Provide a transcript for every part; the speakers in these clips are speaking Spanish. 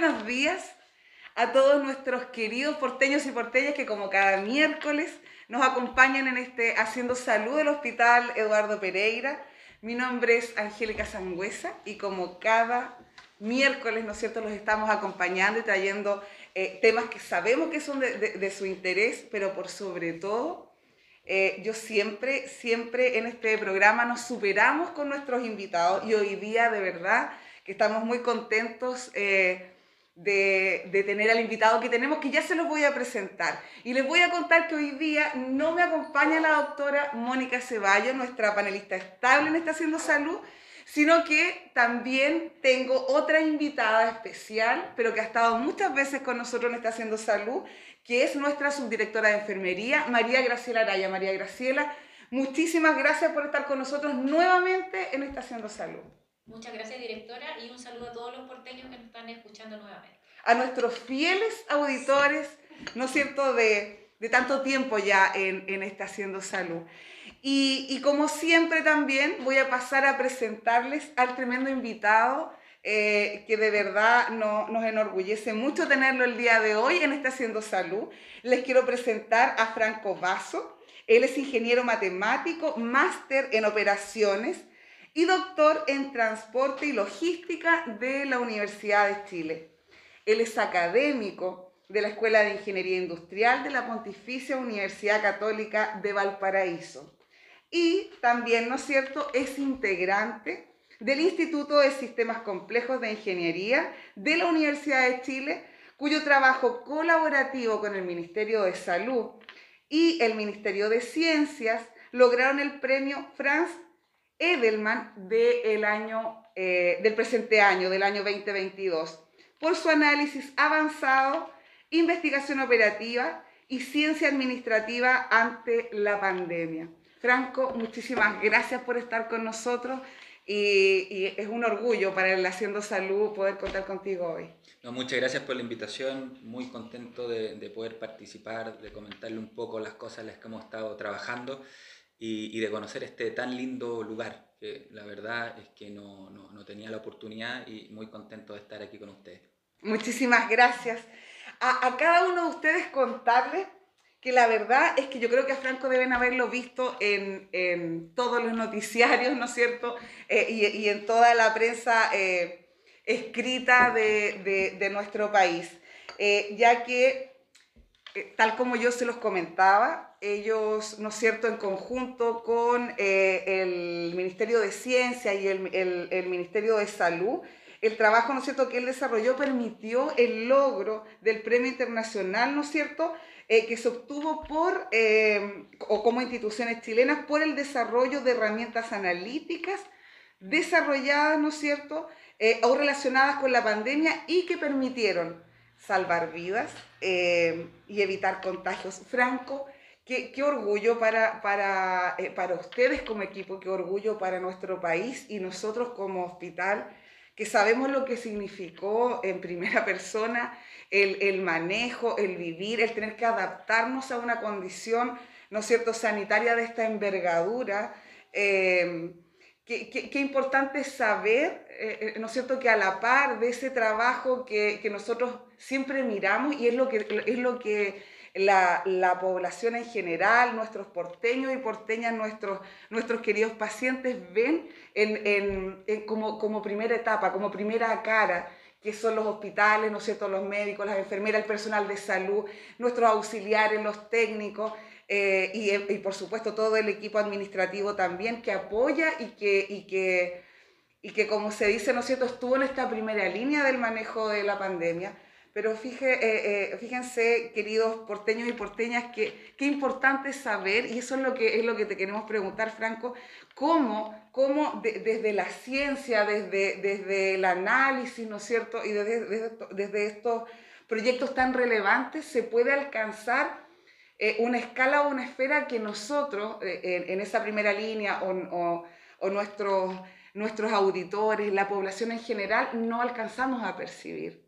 buenos días a todos nuestros queridos porteños y porteñas que como cada miércoles nos acompañan en este Haciendo Salud del Hospital Eduardo Pereira. Mi nombre es Angélica Sangüesa y como cada miércoles, ¿no es cierto?, los estamos acompañando y trayendo eh, temas que sabemos que son de, su interés, pero por sobre todo, eh, yo siempre, siempre en este programa nos superamos con nuestros invitados y hoy día de verdad que estamos muy contentos. Eh, de, de, tener al invitado que tenemos, que ya se los voy a presentar. Y les voy a contar que hoy día no me acompaña la doctora Mónica Ceballos, nuestra panelista estable en Estación Salud, sino que también tengo otra invitada especial, pero que ha estado muchas veces con nosotros en Estación Salud, que es nuestra subdirectora de enfermería, María Graciela Araya. María Graciela, muchísimas gracias por estar con nosotros nuevamente en Estación Salud. Muchas gracias, directora, y un saludo a todos los porteños que nos están escuchando nuevamente. A nuestros fieles auditores, ¿no es cierto?, de, de tanto tiempo ya en, en esta Haciendo Salud. Y, y, como siempre también voy a pasar a presentarles al tremendo invitado eh, que de verdad no, nos enorgullece mucho tenerlo el día de hoy en esta Haciendo Salud. Les quiero presentar a Franco Vaso. Él es ingeniero matemático, máster en operaciones, y doctor en Transporte y Logística de la Universidad de Chile. Él es académico de la Escuela de Ingeniería Industrial de la Pontificia Universidad Católica de Valparaíso. Y también, ¿no es cierto?, es integrante del Instituto de Sistemas Complejos de Ingeniería de la Universidad de Chile, cuyo trabajo colaborativo con el Ministerio de Salud y el Ministerio de Ciencias lograron el premio Franz Edelman del año, eh, del presente año, del año 2022, por su análisis avanzado, investigación operativa y ciencia administrativa ante la pandemia. Franco, muchísimas gracias por estar con nosotros y, es un orgullo para el Haciendo Salud poder contar contigo hoy. No, muchas gracias por la invitación, muy contento de, de poder participar, de comentarle un poco las cosas las que hemos estado trabajando y, de conocer este tan lindo lugar, que la verdad es que no, no, tenía la oportunidad y muy contento de estar aquí con ustedes. Muchísimas gracias. A, a cada uno de ustedes contarles que la verdad es que yo creo que a Franco deben haberlo visto en, en todos los noticiarios, ¿no es cierto? Eh, y, y, en toda la prensa eh, escrita de, de, de, nuestro país, eh, ya que, tal como yo se los comentaba, ellos, ¿no es cierto?, en conjunto con eh, el Ministerio de Ciencia y el, el, Ministerio de Salud, el trabajo, ¿no es cierto?, que él desarrolló permitió el logro del premio internacional, ¿no es cierto?, eh, que se obtuvo por, eh, o como instituciones chilenas, por el desarrollo de herramientas analíticas desarrolladas, ¿no es cierto?, o relacionadas con la pandemia y que permitieron salvar vidas y evitar contagios. Franco, Qué, qué, orgullo para, para, eh, para ustedes como equipo, qué orgullo para nuestro país y nosotros como hospital, que sabemos lo que significó en primera persona el, el manejo, el vivir, el tener que adaptarnos a una condición, ¿no es cierto?, sanitaria de esta envergadura. Eh, qué, qué, qué, importante saber, eh, eh, ¿no es cierto?, que a la par de ese trabajo que, que nosotros siempre miramos y es lo que, es lo que la, la, población en general, nuestros porteños y porteñas, nuestros, nuestros queridos pacientes ven en, en, como, como primera etapa, como primera cara que son los hospitales, ¿no es cierto?, los médicos, las enfermeras, el personal de salud, nuestros auxiliares, los técnicos eh, y, y, por supuesto todo el equipo administrativo también que apoya y que, y que, y que, como se dice, ¿no es cierto?, estuvo en esta primera línea del manejo de la pandemia pero eh, eh, fíjense, queridos porteños y porteñas, que qué importante saber, y eso es lo que, es lo que te queremos preguntar, Franco, cómo, cómo de, desde la ciencia, desde, desde el análisis, ¿no es cierto?, y desde, desde, desde estos proyectos tan relevantes se puede alcanzar eh, una escala o una esfera que nosotros, eh, en, en, esa primera línea, o, o, o nuestros, nuestros auditores, la población en general, no alcanzamos a percibir.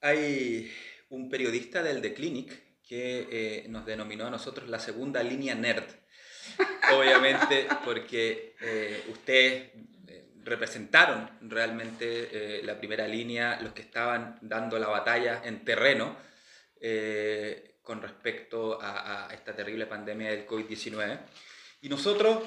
Hay un periodista del The Clinic que eh, nos denominó a nosotros la segunda línea nerd. Obviamente, porque eh, ustedes, eh, representaron realmente eh, la primera línea, los que estaban dando la batalla en terreno con respecto a, a, esta terrible pandemia del COVID-19. Y nosotros,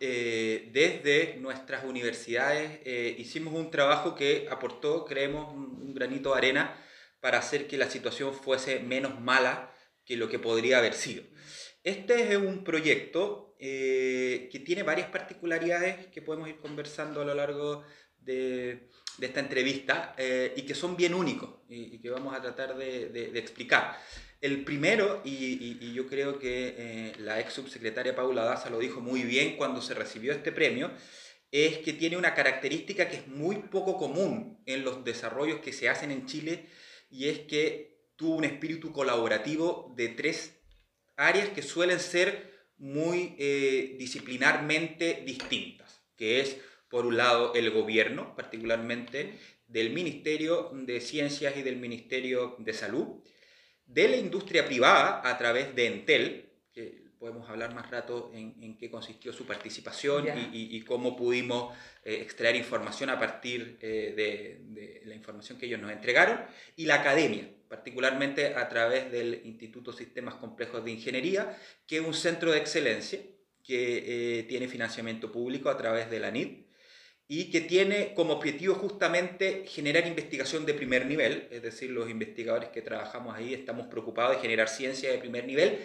eh, desde nuestras universidades, hicimos un trabajo que aportó, creemos, un, granito de arena para hacer que la situación fuese menos mala que lo que podría haber sido. Este es un proyecto eh, que tiene varias particularidades que podemos ir conversando a lo largo de, esta entrevista eh, y que son bien únicos y, que vamos a tratar de explicar. El primero, y, y, y, yo creo que eh, la ex subsecretaria Paula Daza lo dijo muy bien cuando se recibió este premio, es que tiene una característica que es muy poco común en los desarrollos que se hacen en Chile y es que tuvo un espíritu colaborativo de tres áreas que suelen ser muy eh, disciplinarmente distintas, que es, por un lado, el gobierno, particularmente del Ministerio de Ciencias y del Ministerio de Salud, de la industria privada a través de Entel, que podemos hablar más rato en, en qué consistió su participación y, y, y, cómo pudimos eh, extraer información a partir eh, de, de, la información que ellos nos entregaron, y la academia, particularmente a través del Instituto Sistemas Complejos de Ingeniería, que es un centro de excelencia que eh, tiene financiamiento público a través de la NID y que tiene como objetivo justamente generar investigación de primer nivel, es decir, los investigadores que trabajamos ahí estamos preocupados de generar ciencia de primer nivel,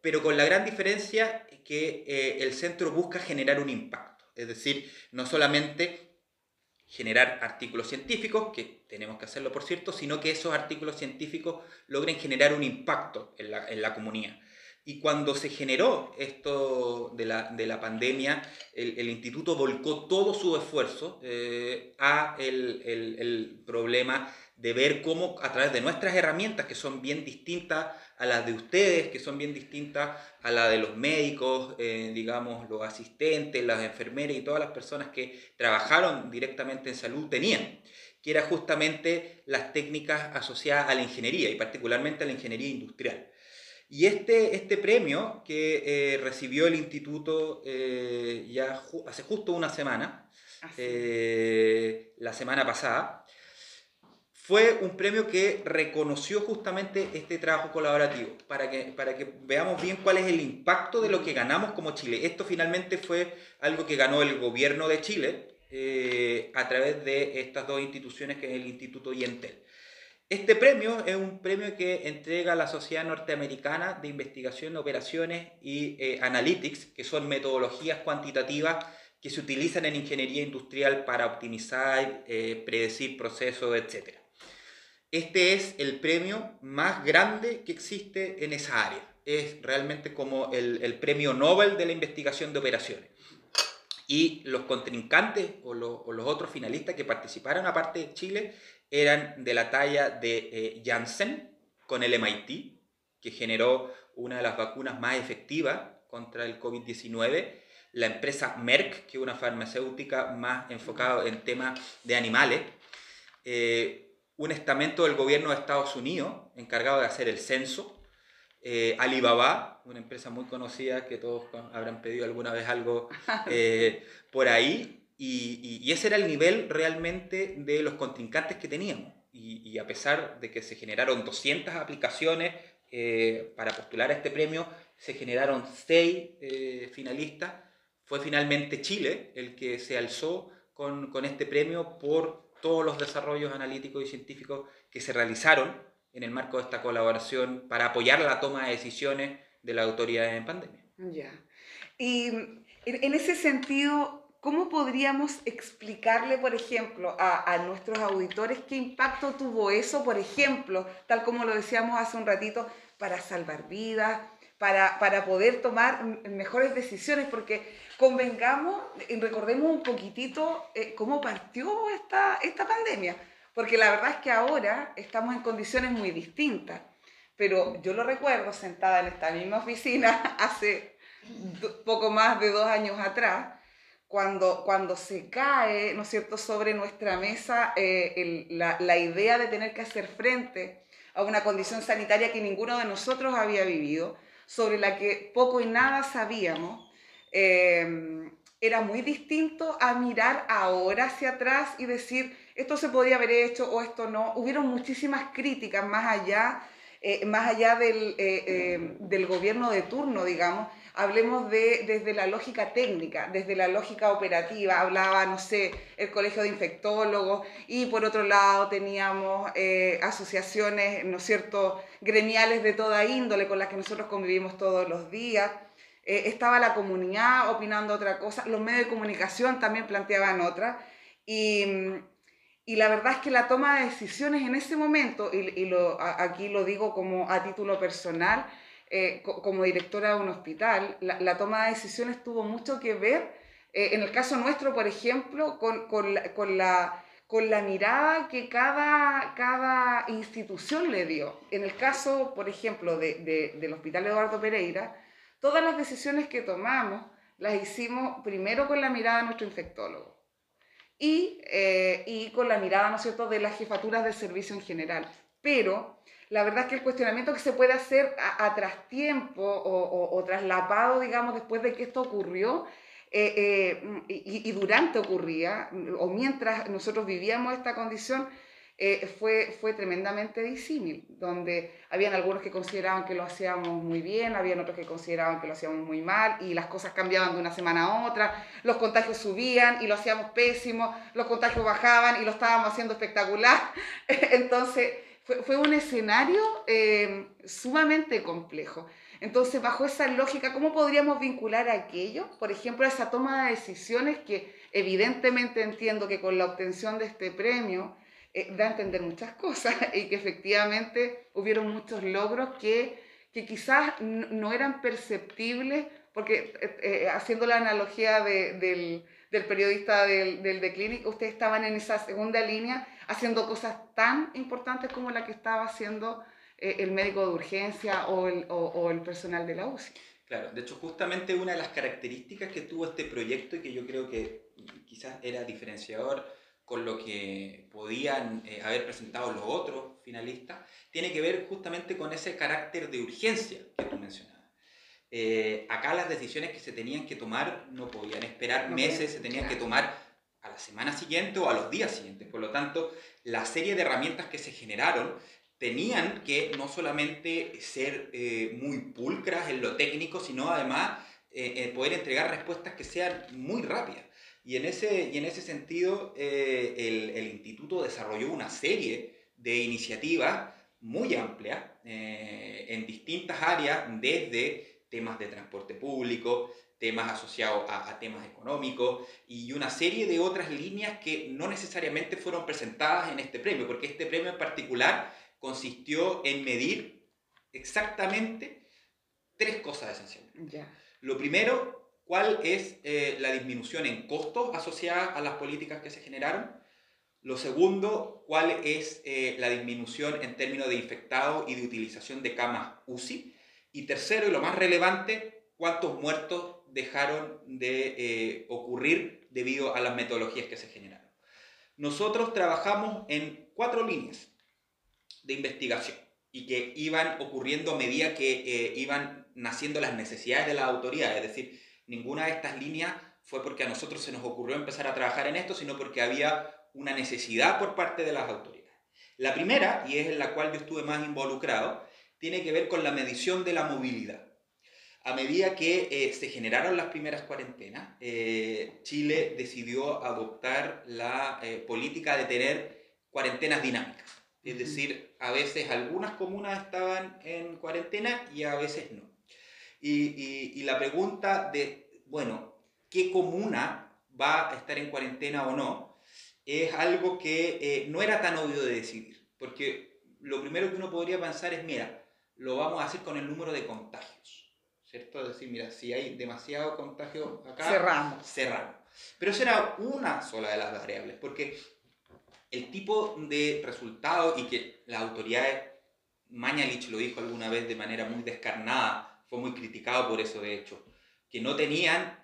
pero con la gran diferencia que eh, el centro busca generar un impacto, es decir, no solamente generar artículos científicos, que tenemos que hacerlo por cierto, sino que esos artículos científicos logren generar un impacto en la, en la comunidad. Y cuando se generó esto de la, de la pandemia, el, instituto volcó todo su esfuerzo eh, a el, el, el problema de ver cómo a través de nuestras herramientas, que son bien distintas a las de ustedes, que son bien distintas a la de los médicos, eh, digamos, los asistentes, las enfermeras y todas las personas que trabajaron directamente en salud tenían, que era justamente las técnicas asociadas a la ingeniería y particularmente a la ingeniería industrial. Y este, este premio que eh, recibió el instituto eh, ya ju hace justo una semana, eh, la semana pasada, fue un premio que reconoció justamente este trabajo colaborativo, para que, para que veamos bien cuál es el impacto de lo que ganamos como Chile. Esto finalmente fue algo que ganó el gobierno de Chile a través de estas dos instituciones, que es el Instituto y Entel. Este premio es un premio que entrega la Sociedad Norteamericana de Investigación, Operaciones y eh, Analytics, que son metodologías cuantitativas que se utilizan en ingeniería industrial para optimizar, eh, predecir procesos, etc. Este es el premio más grande que existe en esa área. Es realmente como el, premio Nobel de la investigación de operaciones. Y los contrincantes o, los otros finalistas que participaron aparte de Chile eran de la talla de eh, Janssen con el MIT, que generó una de las vacunas más efectivas contra el COVID-19, la empresa Merck, que es una farmacéutica más enfocada en temas de animales, eh, un estamento del gobierno de Estados Unidos encargado de hacer el censo, eh, Alibaba, una empresa muy conocida que todos habrán pedido alguna vez algo eh, por ahí, y, y, y, ese era el nivel realmente de los contrincantes que teníamos. Y, y a pesar de que se generaron 200 aplicaciones eh, para postular a este premio, se generaron 6 eh, finalistas, fue finalmente Chile el que se alzó con, con este premio por todos los desarrollos analíticos y científicos que se realizaron en el marco de esta colaboración para apoyar la toma de decisiones de la autoridad en pandemia. Ya. Y en ese sentido, ¿cómo podríamos explicarle, por ejemplo, a, a, nuestros auditores qué impacto tuvo eso, por ejemplo, tal como lo decíamos hace un ratito, para salvar vidas, para, para poder tomar mejores decisiones? Porque convengamos recordemos un poquitito eh, cómo partió esta, esta pandemia, porque la verdad es que ahora estamos en condiciones muy distintas, pero yo lo recuerdo sentada en esta misma oficina hace poco más de dos años atrás, cuando, cuando se cae, ¿no es cierto?, sobre nuestra mesa eh, el, la, la idea de tener que hacer frente a una condición sanitaria que ninguno de nosotros había vivido, sobre la que poco y nada sabíamos, eh, era muy distinto a mirar ahora hacia atrás y decir, esto se podía haber hecho o esto no. Hubieron muchísimas críticas más allá, eh, más allá del, eh, eh, del gobierno de turno, digamos. Hablemos de, desde la lógica técnica, desde la lógica operativa. Hablaba, no sé, el Colegio de Infectólogos y por otro lado teníamos asociaciones, ¿no es cierto?, gremiales de toda índole con las que nosotros convivimos todos los días. estaba la comunidad opinando otra cosa, los medios de comunicación también planteaban otra. Y, y la verdad es que la toma de decisiones en ese momento, y, lo, aquí lo digo como a título personal, eh, como directora de un hospital, la, toma de decisiones tuvo mucho que ver, eh, en el caso nuestro, por ejemplo, con, con, la, con, la, con la mirada que cada, cada institución le dio. En el caso, por ejemplo, de, de, del Hospital Eduardo Pereira, todas las decisiones que tomamos las hicimos primero con la mirada de nuestro infectólogo y, eh, y con la mirada, ¿no es cierto?, de las jefaturas del servicio en general. Pero la verdad es que el cuestionamiento que se puede hacer a, a trastiempo o, o, traslapado, digamos, después de que esto ocurrió, eh, eh, y, y, durante ocurría, o mientras nosotros vivíamos esta condición, eh, fue, fue tremendamente disímil, donde habían algunos que consideraban que lo hacíamos muy bien, habían otros que consideraban que lo hacíamos muy mal, y las cosas cambiaban de una semana a otra, los contagios subían y lo hacíamos pésimo, los contagios bajaban y lo estábamos haciendo espectacular. Entonces, fue, un escenario eh, sumamente complejo. Entonces, bajo esa lógica, ¿cómo podríamos vincular aquello? Por ejemplo, esa toma de decisiones que evidentemente entiendo que con la obtención de este premio, eh, da a entender muchas cosas y que efectivamente hubieron muchos logros que, que quizás no eran perceptibles, porque eh, eh, haciendo la analogía de, del, del, periodista del, del The Clinic, ustedes estaban en esa segunda línea haciendo cosas tan importantes como la que estaba haciendo el médico de urgencia o el, o, o el personal de la UCI. Claro, de hecho justamente una de las características que tuvo este proyecto y que yo creo que quizás era diferenciador con lo que podían eh, haber presentado los otros finalistas, tiene que ver justamente con ese carácter de urgencia que tú mencionabas. Eh, acá las decisiones que se tenían que tomar no podían esperar meses, se tenían que tomar a la semana siguiente o a los días siguientes. Por lo tanto, la serie de herramientas que se generaron tenían que no solamente ser eh, muy pulcras en lo técnico, sino además poder entregar respuestas que sean muy rápidas. Y en ese, y en ese sentido, eh, el, el, instituto desarrolló una serie de iniciativas muy amplias eh, en distintas áreas, desde temas de transporte público, temas asociados a, a, temas económicos y una serie de otras líneas que no necesariamente fueron presentadas en este premio, porque este premio en particular consistió en medir exactamente tres cosas esenciales. Ya. Lo primero cuál es eh, la disminución en costos asociada a las políticas que se generaron. Lo segundo, cuál es eh, la disminución en términos de infectados y de utilización de camas UCI. Y tercero, y lo más relevante, cuántos muertos dejaron de eh, ocurrir debido a las metodologías que se generaron. Nosotros trabajamos en cuatro líneas de investigación y que iban ocurriendo a medida que iban naciendo las necesidades de las autoridades, es decir, ninguna de estas líneas fue porque a nosotros se nos ocurrió empezar a trabajar en esto, sino porque había una necesidad por parte de las autoridades. La primera, y es en la cual yo estuve más involucrado, tiene que ver con la medición de la movilidad. A medida que eh, se generaron las primeras cuarentenas, eh, Chile decidió adoptar la eh, política de tener cuarentenas dinámicas. Es decir, a veces algunas comunas estaban en cuarentena y a veces no. Y, y, y, la pregunta de, bueno, ¿qué comuna va a estar en cuarentena o no? Es algo que no era tan obvio de decidir, porque lo primero que uno podría pensar es, mira, lo vamos a hacer con el número de contagios, ¿cierto? Es decir, mira, si hay demasiado contagio acá, cerramos. Cerramos. Pero esa era una sola de las variables, porque el tipo de resultado y que las autoridades, Mañalich lo dijo alguna vez de manera muy descarnada, fue muy criticado por eso, de hecho, que no tenían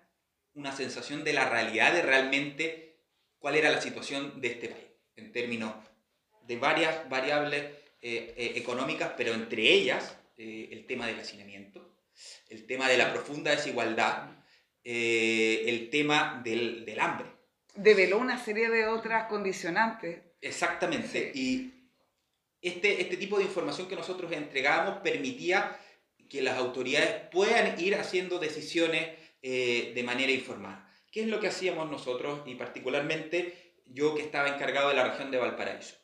una sensación de la realidad de realmente cuál era la situación de este país, en términos de varias variables eh, eh, económicas, pero entre ellas eh, el tema del hacinamiento, el tema de la profunda desigualdad eh, el tema del, del, hambre. Develó una serie de otras condicionantes. Exactamente. Y este, este tipo de información que nosotros entregábamos permitía que las autoridades puedan ir haciendo decisiones eh, de manera informada. ¿Qué es lo que hacíamos nosotros y particularmente yo que estaba encargado de la región de Valparaíso?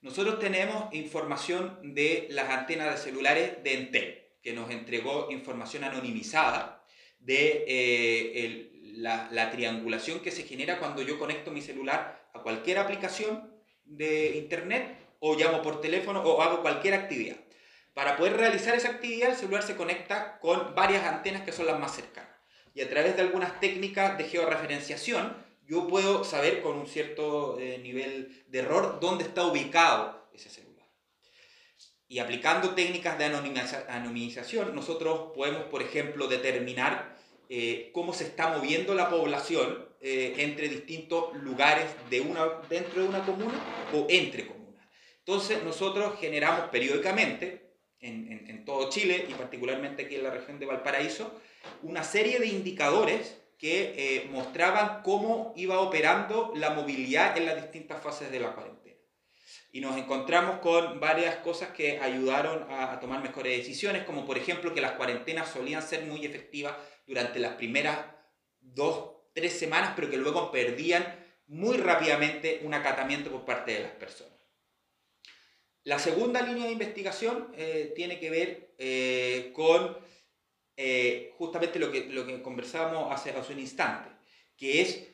Nosotros tenemos información de las antenas de celulares de Entel, que nos entregó información anonimizada de eh, la, la triangulación que se genera cuando yo conecto mi celular a cualquier aplicación de internet o llamo por teléfono o hago cualquier actividad. Para poder realizar esa actividad, el celular se conecta con varias antenas que son las más cercanas. Y a través de algunas técnicas de georreferenciación, yo puedo saber con un cierto eh, nivel de error dónde está ubicado ese celular. Y aplicando técnicas de anonimización, nosotros podemos, por ejemplo, determinar eh, cómo se está moviendo la población eh, entre distintos lugares de una, dentro de una comuna o entre comunas. Entonces nosotros generamos periódicamente, en, todo Chile y particularmente aquí en la región de Valparaíso, una serie de indicadores que eh, mostraban cómo iba operando la movilidad en las distintas fases de la cuarentena. Y nos encontramos con varias cosas que ayudaron a, tomar mejores decisiones, como por ejemplo que las cuarentenas solían ser muy efectivas durante las primeras dos, tres semanas, pero que luego perdían muy rápidamente un acatamiento por parte de las personas. La segunda línea de investigación eh, tiene que ver eh, con eh, justamente lo que, lo que conversábamos hace, hace un instante, que es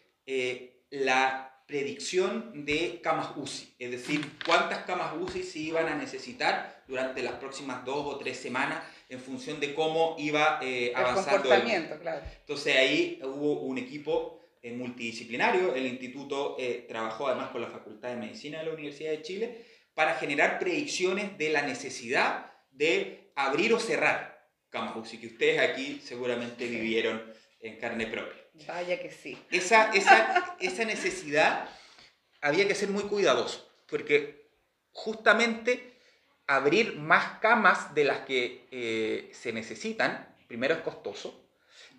la predicción de camas UCI, es decir, cuántas camas UCI se iban a necesitar durante las próximas dos o tres semanas en función de cómo iba avanzando el comportamiento. El... Claro. Entonces ahí hubo un equipo multidisciplinario, el instituto trabajó además con la Facultad de Medicina de la Universidad de Chile, para generar predicciones de la necesidad de abrir o cerrar camas UCI, que ustedes aquí seguramente vivieron en carne propia. Vaya que sí. Esa, esa, esa necesidad había que ser muy cuidadoso, porque justamente abrir más camas de las que eh, se necesitan, primero es costoso,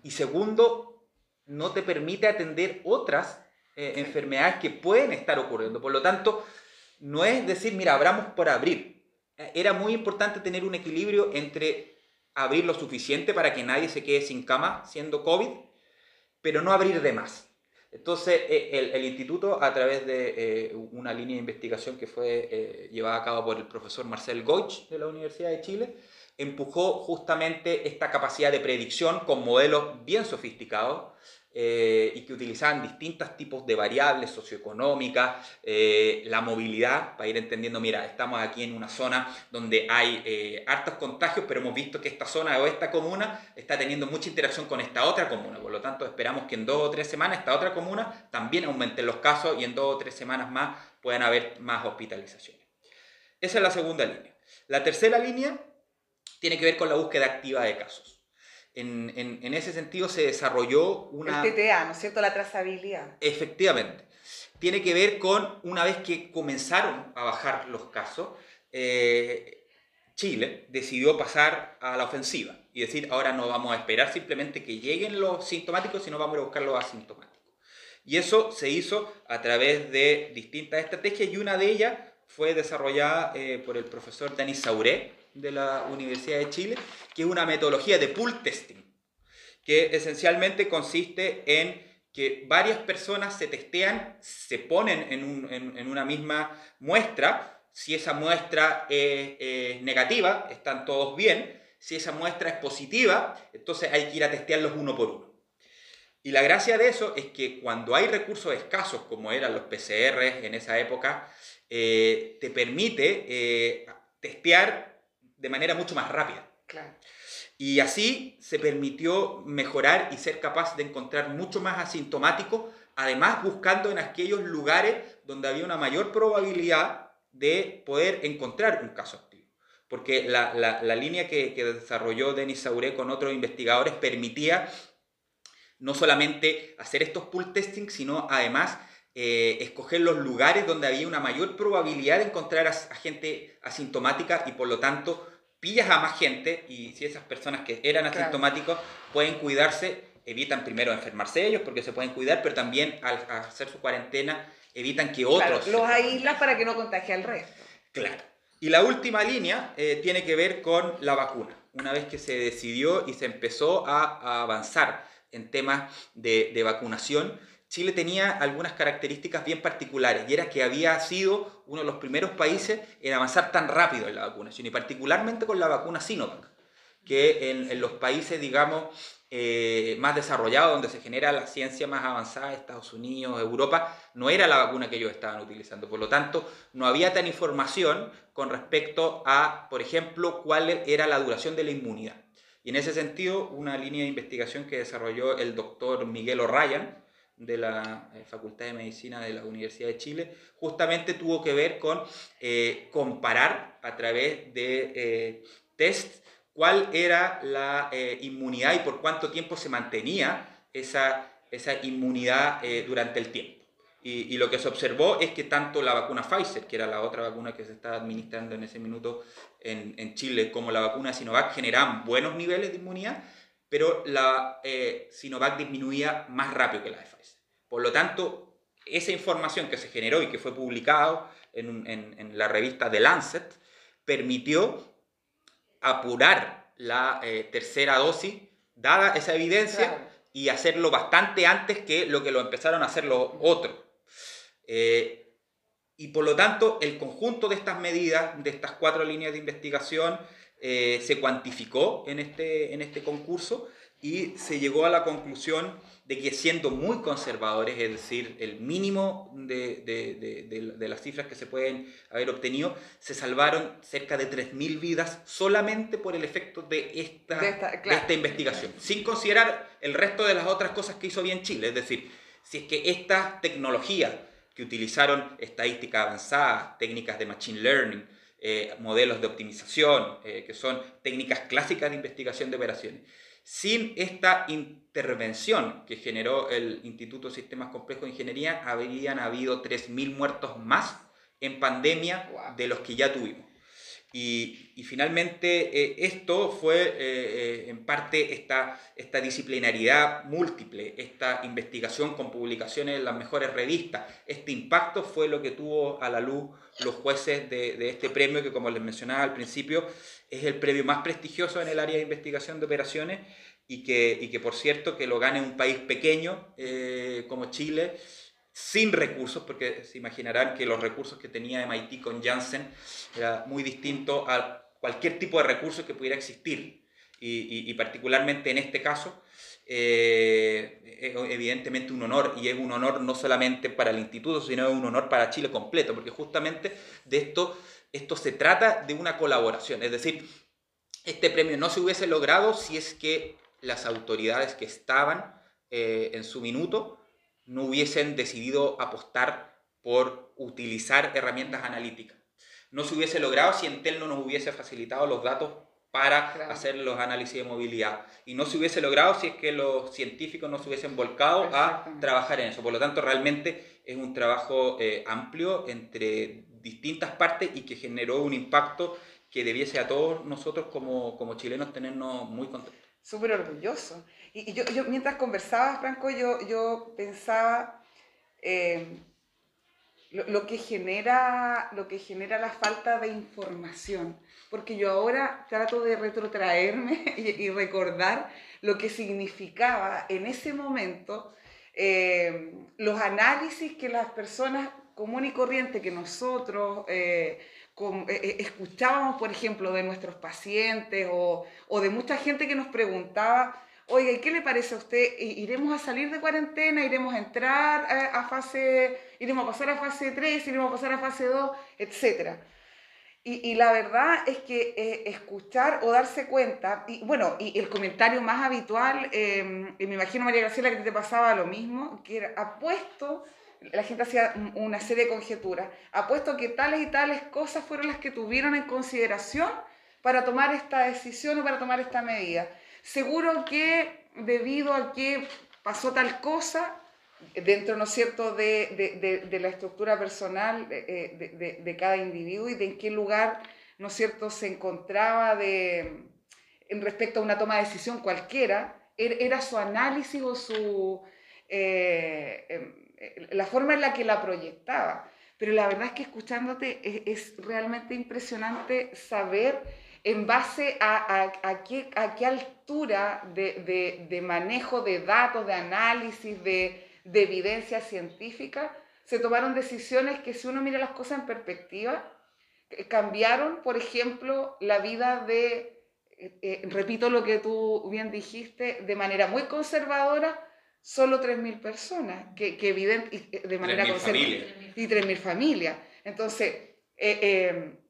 y segundo, no te permite atender otras eh, enfermedades que pueden estar ocurriendo. Por lo tanto, no es decir, mira, abramos por abrir. Era muy importante tener un equilibrio entre abrir lo suficiente para que nadie se quede sin cama siendo COVID, pero no abrir de más. Entonces, eh, el, instituto, a través de eh, una línea de investigación que fue eh, llevada a cabo por el profesor Marcel Goich de la Universidad de Chile, empujó justamente esta capacidad de predicción con modelos bien sofisticados eh, y que utilizaban distintos tipos de variables socioeconómicas, eh, la movilidad, para ir entendiendo, mira, estamos aquí en una zona donde hay eh, hartos contagios, pero hemos visto que esta zona o esta comuna está teniendo mucha interacción con esta otra comuna, por lo tanto esperamos que en dos o tres semanas esta otra comuna también aumenten los casos y en dos o tres semanas más puedan haber más hospitalizaciones. Esa es la segunda línea. La tercera línea tiene que ver con la búsqueda activa de casos. En, en, ese sentido se desarrolló una... El TTA, ¿no es cierto? La trazabilidad. Efectivamente. Tiene que ver con una vez que comenzaron a bajar los casos, eh, Chile decidió pasar a la ofensiva y decir, ahora no vamos a esperar simplemente que lleguen los sintomáticos, sino vamos a buscar los asintomáticos. Y eso se hizo a través de distintas estrategias y una de ellas fue desarrollada eh, por el profesor Denis Sauré, de la Universidad de Chile, que es una metodología de pool testing, que esencialmente consiste en que varias personas se testean, se ponen en, una misma muestra, si esa muestra es, negativa, están todos bien, si esa muestra es positiva, entonces hay que ir a testearlos uno por uno. Y la gracia de eso es que cuando hay recursos escasos, como eran los PCR en esa época, eh, te permite eh, testear de manera mucho más rápida. Y así se permitió mejorar y ser capaz de encontrar mucho más asintomáticos, además buscando en aquellos lugares donde había una mayor probabilidad de poder encontrar un caso activo. Porque la, la, línea que, que, desarrolló Denis Sauré con otros investigadores permitía no solamente hacer estos pool testing, sino además eh, escoger los lugares donde había una mayor probabilidad de encontrar a, a gente asintomática y por lo tanto pillas a más gente y si esas personas que eran asintomáticos pueden cuidarse evitan primero enfermarse ellos porque se pueden cuidar, pero también al hacer su cuarentena evitan que otros... Claro, los aíslas para que no contagie al resto. Claro. Y la última línea eh, tiene que ver con la vacuna. Una vez que se decidió y se empezó a, a avanzar en temas de, de vacunación, Chile tenía algunas características bien particulares y era que había sido uno de los primeros países en avanzar tan rápido en la vacunación y particularmente con la vacuna Sinovac, que en, los países, digamos, eh, más desarrollados, donde se genera la ciencia más avanzada, Estados Unidos, Europa, no era la vacuna que ellos estaban utilizando. Por lo tanto, no había tan información con respecto a, por ejemplo, cuál era la duración de la inmunidad. Y en ese sentido, una línea de investigación que desarrolló el doctor Miguel O'Ryan, de la eh, Facultad de Medicina de la Universidad de Chile, justamente tuvo que ver con eh, comparar a través de eh, test cuál era la eh, inmunidad y por cuánto tiempo se mantenía esa, esa inmunidad durante el tiempo. Y, y, lo que se observó es que tanto la vacuna Pfizer, que era la otra vacuna que se estaba administrando en ese minuto en, en Chile, como la vacuna Sinovac generaban buenos niveles de inmunidad, pero la eh, Sinovac disminuía más rápido que la de Pfizer. Por lo tanto, esa información que se generó y que fue publicado en, en, en la revista The Lancet permitió apurar la eh, tercera dosis, dada esa evidencia, claro. y hacerlo bastante antes que lo que lo empezaron a hacer los otros. Eh, y por lo tanto, el conjunto de estas medidas, de estas cuatro líneas de investigación, eh, se cuantificó en este, en este concurso y se llegó a la conclusión de que siendo muy conservadores, es decir, el mínimo de, de, de, de, las cifras que se pueden haber obtenido, se salvaron cerca de 3.000 vidas solamente por el efecto de esta, esta, claro. esta investigación, sin considerar el resto de las otras cosas que hizo bien Chile. Es decir, si es que esta tecnología que utilizaron estadística avanzada, técnicas de machine learning, eh, modelos de optimización, eh, que son técnicas clásicas de investigación de operaciones, sin esta intervención que generó el Instituto de Sistemas Complejos de Ingeniería, habrían habido 3.000 muertos más en pandemia wow. de los que ya tuvimos. Y, finalmente eh, esto fue eh, eh, en parte esta, esta disciplinariedad múltiple, esta investigación con publicaciones en las mejores revistas, este impacto fue lo que tuvo a la luz los jueces de, este premio que como les mencionaba al principio es el premio más prestigioso en el área de investigación de operaciones y que, y que por cierto que lo gane un país pequeño como Chile sin recursos, porque se imaginarán que los recursos que tenía MIT con Janssen era muy distinto a cualquier tipo de recursos que pudiera existir. Y, y, y particularmente en este caso, eh, es evidentemente un honor, y es un honor no solamente para el instituto, sino es un honor para Chile completo, porque justamente de esto, esto se trata de una colaboración. Es decir, este premio no se hubiese logrado si es que las autoridades que estaban eh, en su minuto no hubiesen decidido apostar por utilizar herramientas analíticas. No se hubiese logrado si Entel no nos hubiese facilitado los datos para claro. hacer los análisis de movilidad. Y no se hubiese logrado si es que los científicos no se hubiesen volcado a trabajar en eso. Por lo tanto, realmente es un trabajo eh, amplio entre distintas partes y que generó un impacto que debiese a todos nosotros como, como chilenos tenernos muy contentos. Súper orgulloso. Y, yo, mientras conversaba, Franco, yo, yo pensaba eh, lo, que genera, lo que genera la falta de información. Porque yo ahora trato de retrotraerme y, recordar lo que significaba en ese momento eh, los análisis que las personas común y corriente que nosotros eh, escuchábamos, por ejemplo, de nuestros pacientes o, o, de mucha gente que nos preguntaba, oiga, ¿y qué le parece a usted? ¿Iremos a salir de cuarentena? ¿Iremos a entrar a, fase, iremos a pasar a fase 3? ¿Iremos a pasar a fase 2? Etcétera. Y, la verdad es que eh, escuchar o darse cuenta, y bueno, y el comentario más habitual, eh, y me imagino María Graciela que te pasaba lo mismo, que era apuesto la gente hacía una serie de conjeturas. Apuesto que tales y tales cosas fueron las que tuvieron en consideración para tomar esta decisión o para tomar esta medida. Seguro que debido a que pasó tal cosa, dentro, ¿no es cierto?, de, de, de, de la estructura personal de, de, cada individuo y de en qué lugar, ¿no es cierto?, se encontraba de, en respecto a una toma de decisión cualquiera, er, era su análisis o su, eh, em, eh, la forma en la que la proyectaba. Pero la verdad es que escuchándote es, realmente impresionante saber en base a, a, qué, a qué, altura de, de, de, manejo de datos, de análisis, de, de evidencia científica, se tomaron decisiones que si uno mira las cosas en perspectiva, eh, cambiaron, por ejemplo, la vida de, eh, eh, repito lo que tú bien dijiste, de manera muy conservadora, solo 3.000 personas, que, que evidente, de manera conservadora. Y 3.000 familias. Entonces, eh,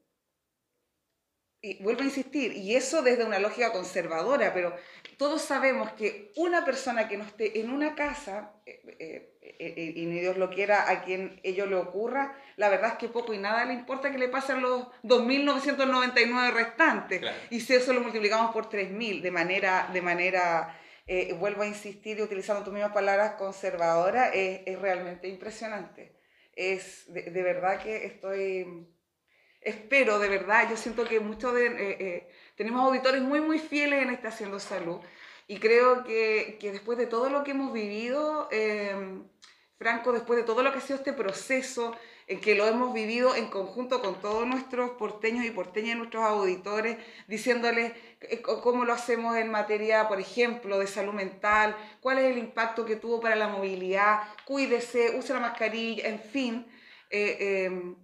y vuelvo a insistir, y eso desde una lógica conservadora, pero todos sabemos que una persona que no esté en una casa, eh, eh, eh, y ni Dios lo quiera a quien ello le ocurra, la verdad es que poco y nada le importa que le pasen los 2.999 restantes. Y si eso lo multiplicamos por 3.000 de manera, de manera vuelvo a insistir y utilizando tus mismas palabras, conservadora, es, es realmente impresionante. Es de, de verdad que estoy espero de verdad, yo siento que muchos de, eh, eh, tenemos auditores muy, muy fieles en este Haciendo Salud y creo que, que después de todo lo que hemos vivido, eh, Franco, después de todo lo que ha sido este proceso, en que lo hemos vivido en conjunto con todos nuestros porteños y porteñas, nuestros auditores, diciéndoles cómo lo hacemos en materia, por ejemplo, de salud mental, cuál es el impacto que tuvo para la movilidad, cuídese, use la mascarilla, en fin. Eh,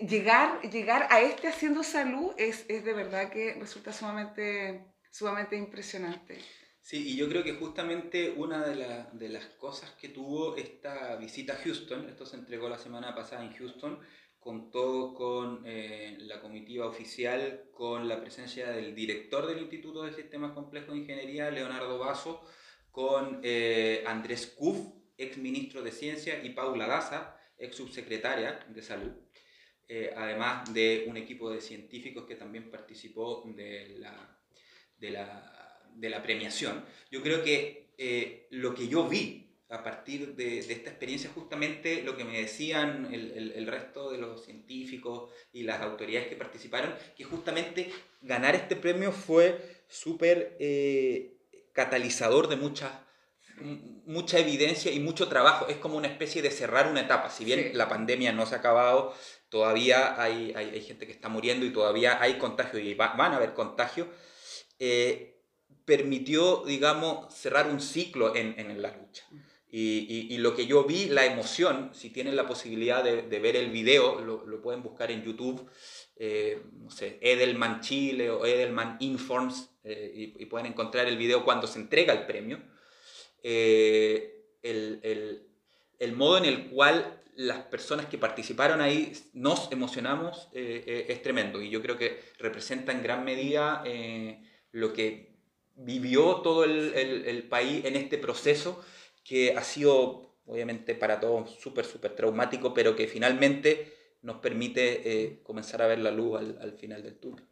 llegar, llegar a este haciendo salud es, es de verdad que resulta sumamente, sumamente impresionante. Sí, y yo creo que justamente una de, la, de, las cosas que tuvo esta visita a Houston, esto se entregó la semana pasada en Houston, contó con eh, la comitiva oficial, con la presencia del director del Instituto de Sistemas Complejos de Ingeniería, Leonardo Basso, con eh, Andrés Kuf, ex ministro de Ciencia, y Paula Daza, ex subsecretaria de Salud. Eh, además de un equipo de científicos que también participó de la, de la, de la premiación. Yo creo que eh, lo que yo vi a partir de, de, esta experiencia, justamente lo que me decían el, el, el, resto de los científicos y las autoridades que participaron, que justamente ganar este premio fue súper eh, catalizador de muchas mucha evidencia y mucho trabajo. Es como una especie de cerrar una etapa. Si bien sí. la pandemia no se ha acabado, todavía hay, hay, gente que está muriendo y todavía hay contagio y va, van a haber contagio, eh, permitió, digamos, cerrar un ciclo en, en la lucha. Y, y, lo que yo vi, la emoción, si tienen la posibilidad de, de ver el video, lo, lo, pueden buscar en YouTube, eh, no sé, Edelman Chile o Edelman Informs, eh, y, y, pueden encontrar el video cuando se entrega el premio. Eh, el, el, el modo en el cual las personas que participaron ahí nos emocionamos eh, eh, es tremendo y yo creo que representa en gran medida eh, lo que vivió todo el, el, el, país en este proceso que ha sido obviamente para todos súper, súper traumático, pero que finalmente nos permite comenzar a ver la luz al, al final del túnel.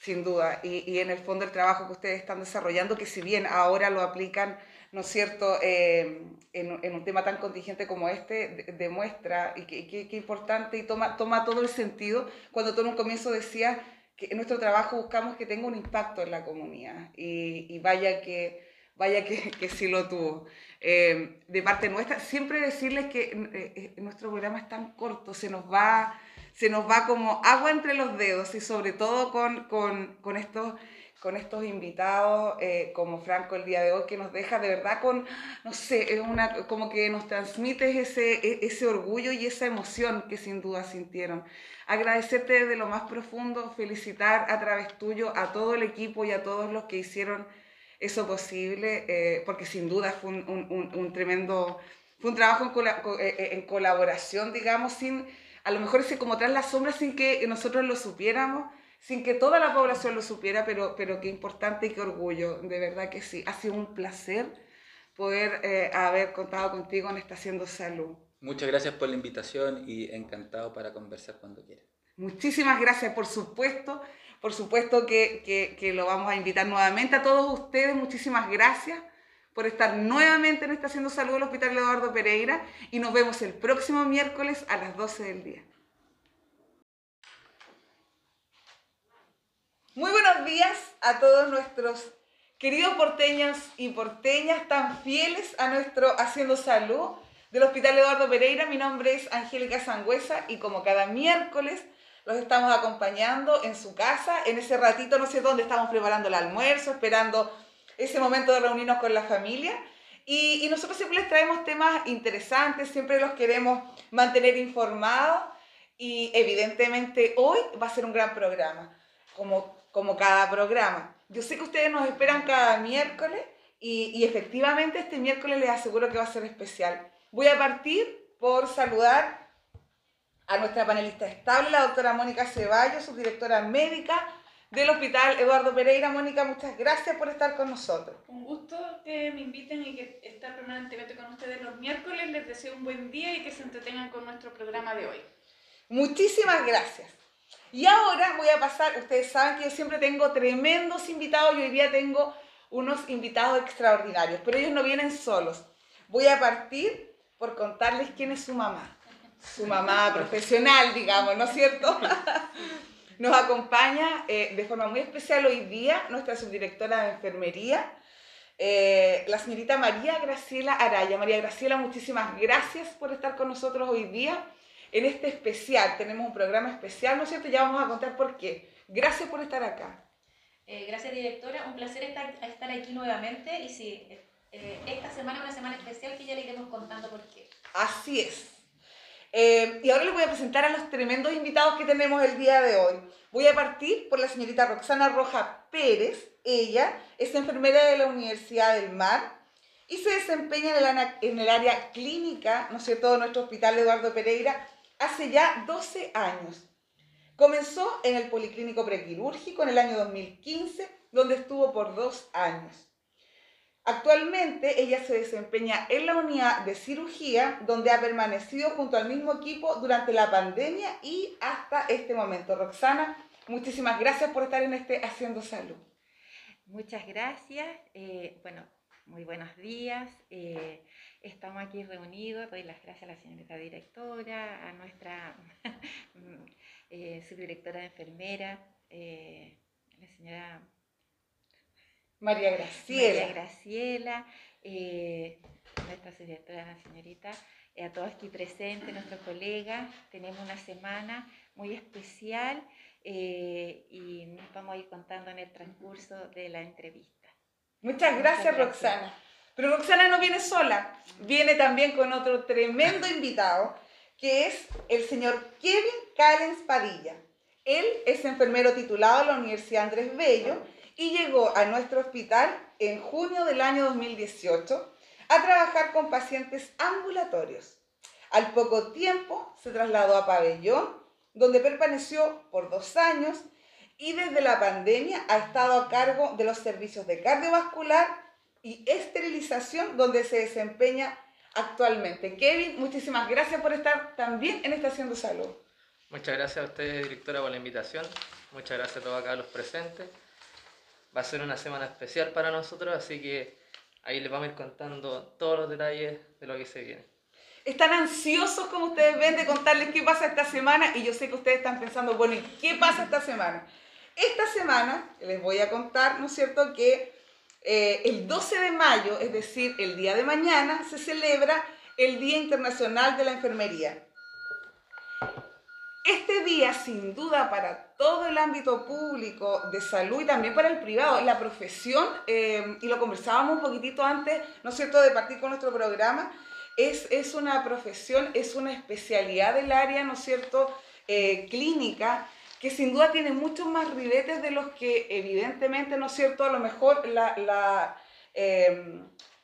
Sin duda, y, y en el fondo el trabajo que ustedes están desarrollando, que si bien ahora lo aplican ¿no es cierto?, eh, en, un tema tan contingente como este, de, demuestra y qué importante y toma, toma todo el sentido cuando tú en un comienzo decías que nuestro trabajo buscamos que tenga un impacto en la comunidad y, vaya que vaya que, sí lo tuvo. Eh, de parte nuestra, siempre decirles que eh, nuestro programa es tan corto, se nos va, se nos va como agua entre los dedos y sobre todo con, con, con estos con estos invitados eh, como Franco el día de hoy, que nos deja de verdad con, no sé, una, como que nos transmite ese, e, ese orgullo y esa emoción que sin duda sintieron. Agradecerte desde lo más profundo, felicitar a través tuyo a todo el equipo y a todos los que hicieron eso posible, eh, porque sin duda fue un, un, un, tremendo, fue un trabajo eh, en colaboración, digamos, sin, a lo mejor ese como tras las sombras sin que nosotros lo supiéramos, sin que toda la población lo supiera, pero, pero qué importante y qué orgullo, de verdad que sí. Ha sido un placer poder eh, haber contado contigo en esta Haciendo Salud. Muchas gracias por la invitación y encantado para conversar cuando quieras. Muchísimas gracias, por supuesto. Por supuesto que, que, que, lo vamos a invitar nuevamente a todos ustedes. Muchísimas gracias por estar nuevamente en esta Haciendo Salud del Hospital Eduardo Pereira y nos vemos el próximo miércoles a las 12 del día. Muy buenos días a todos nuestros queridos porteños y porteñas tan fieles a nuestro Haciendo Salud del Hospital Eduardo Pereira, mi nombre es Angélica Sangüesa y como cada miércoles los estamos acompañando en su casa, en ese ratito, no sé dónde, estamos preparando el almuerzo, esperando ese momento de reunirnos con la familia. Y, y, nosotros siempre les traemos temas interesantes, siempre los queremos mantener informados y evidentemente hoy va a ser un gran programa, como, como cada programa. Yo sé que ustedes nos esperan cada miércoles y, y efectivamente este miércoles les aseguro que va a ser especial. Voy a partir por saludar a nuestra panelista estable, la doctora Mónica Ceballos, subdirectora médica del Hospital Eduardo Pereira. Mónica, muchas gracias por estar con nosotros. Un gusto que me inviten y que estar permanentemente con ustedes los miércoles. Les deseo un buen día y que se entretengan con nuestro programa de hoy. Muchísimas gracias. Y ahora voy a pasar, ustedes saben que yo siempre tengo tremendos invitados y hoy día tengo unos invitados extraordinarios, pero ellos no vienen solos. Voy a partir por contarles quién es su mamá su mamá profesional, digamos, ¿no es cierto? Nos acompaña eh, de forma muy especial hoy día nuestra subdirectora de enfermería, eh, la señorita María Graciela Araya. María Graciela, muchísimas gracias por estar con nosotros hoy día en este especial. Tenemos un programa especial, ¿no es cierto? Ya vamos a contar por qué. Gracias por estar acá. Eh, gracias, directora. Un placer estar, estar aquí nuevamente. Y sí, eh, esta semana es una semana especial que ya le iremos contando por qué. Así es. Eh, y ahora les voy a presentar a los tremendos invitados que tenemos el día de hoy. Voy a partir por la señorita Roxana Roja Pérez. Ella es enfermera de la Universidad del Mar y se desempeña en el, en el área clínica, ¿no es cierto?, de nuestro hospital Eduardo Pereira hace ya 12 años. Comenzó en el Policlínico Prequirúrgico en el año 2015, donde estuvo por dos años. Actualmente ella se desempeña en la unidad de cirugía, donde ha permanecido junto al mismo equipo durante la pandemia y hasta este momento. Roxana, muchísimas gracias por estar en este Haciendo Salud. Muchas gracias. Eh, bueno, muy buenos días. Eh, estamos aquí reunidos. Doy las gracias a la señorita directora, a nuestra eh, subdirectora de enfermera, eh, la señora María Graciela. María Graciela, eh, nuestra subdirectora, la señorita, a todos aquí presentes, nuestros colegas. Tenemos una semana muy especial y nos vamos a ir contando en el transcurso de la entrevista. Muchas gracias, Muchas gracias. Roxana. Pero Roxana no viene sola, viene también con otro tremendo invitado, que es el señor Kevin Callens Padilla. Él es enfermero titulado de la Universidad Andrés Bello y llegó a nuestro hospital en junio del año 2018 a trabajar con pacientes ambulatorios. Al poco tiempo se trasladó a Pabellón, donde permaneció por dos años y desde la pandemia ha estado a cargo de los servicios de cardiovascular y esterilización, donde se desempeña actualmente. Kevin, muchísimas gracias por estar también en Estación de Salud. Muchas gracias a ustedes, directora, por la invitación. Muchas gracias a todos acá los presentes. Va a ser una semana especial para nosotros, así que ahí les vamos a ir contando todos los detalles de lo que se viene. Están ansiosos, como ustedes ven, de contarles qué pasa esta semana y yo sé que ustedes están pensando, bueno, ¿y qué pasa esta semana? Esta semana les voy a contar, ¿no es cierto?, que eh, el 12 de mayo, es decir, el día de mañana, se celebra el Día Internacional de la Enfermería. Este día, sin duda, para todo el ámbito público de salud y también para el privado, la profesión, eh, y lo conversábamos un poquitito antes, ¿no es cierto?, de partir con nuestro programa, es, es una profesión, es una especialidad del área, ¿no es cierto?, eh, clínica, que sin duda tiene muchos más ribetes de los que evidentemente, ¿no es cierto?, a lo mejor la, la, eh,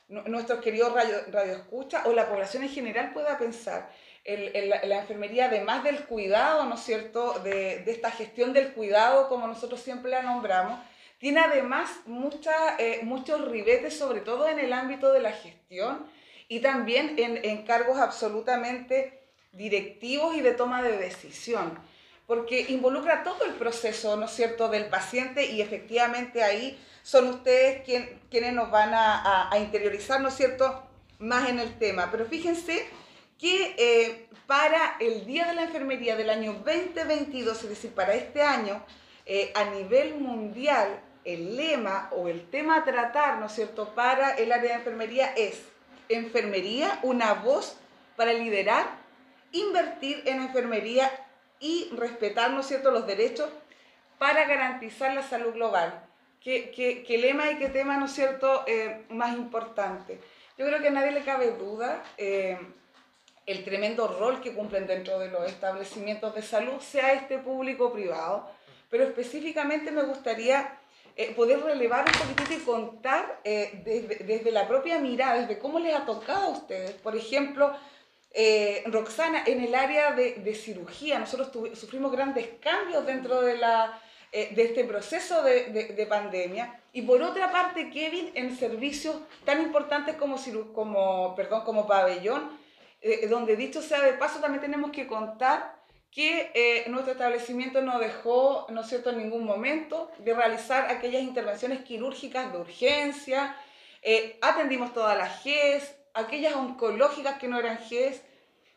nuestros queridos radio, radioescuchas o la población en general pueda pensar. El, la enfermería, además del cuidado, ¿no es cierto?, de, de, esta gestión del cuidado, como nosotros siempre la nombramos, tiene además mucha, eh, muchos ribetes, sobre todo en el ámbito de la gestión y también en, en cargos absolutamente directivos y de toma de decisión porque involucra todo el proceso, ¿no es cierto?, del paciente y efectivamente ahí son ustedes quien, quienes nos van a, interiorizar, ¿no es cierto?, más en el tema. Pero fíjense que eh, para el Día de la Enfermería del año 2022, es decir, para este año, eh, a nivel mundial, el lema o el tema a tratar, ¿no es cierto?, para el área de enfermería es enfermería, una voz para liderar, invertir en enfermería y respetar, ¿no es cierto?, los derechos para garantizar la salud global. ¿Qué, qué, qué lema y qué tema, ¿no es cierto?, eh, más importante. Yo creo que a nadie le cabe duda eh, el tremendo rol que cumplen dentro de los establecimientos de salud, sea este público o privado, pero específicamente me gustaría eh, poder relevar un poquitito y contar eh, desde, desde, la propia mirada, desde cómo les ha tocado a ustedes. Por ejemplo, eh, Roxana, en el área de, de cirugía, nosotros sufrimos grandes cambios dentro de, la, de este proceso de, de, pandemia. Y por otra parte, Kevin, en servicios tan importantes como, como, perdón, como pabellón, donde dicho sea de paso, también tenemos que contar que eh, nuestro establecimiento no dejó, ¿no es cierto?, en ningún momento de realizar aquellas intervenciones quirúrgicas de urgencia, eh, atendimos todas las GES, aquellas oncológicas que no eran GES,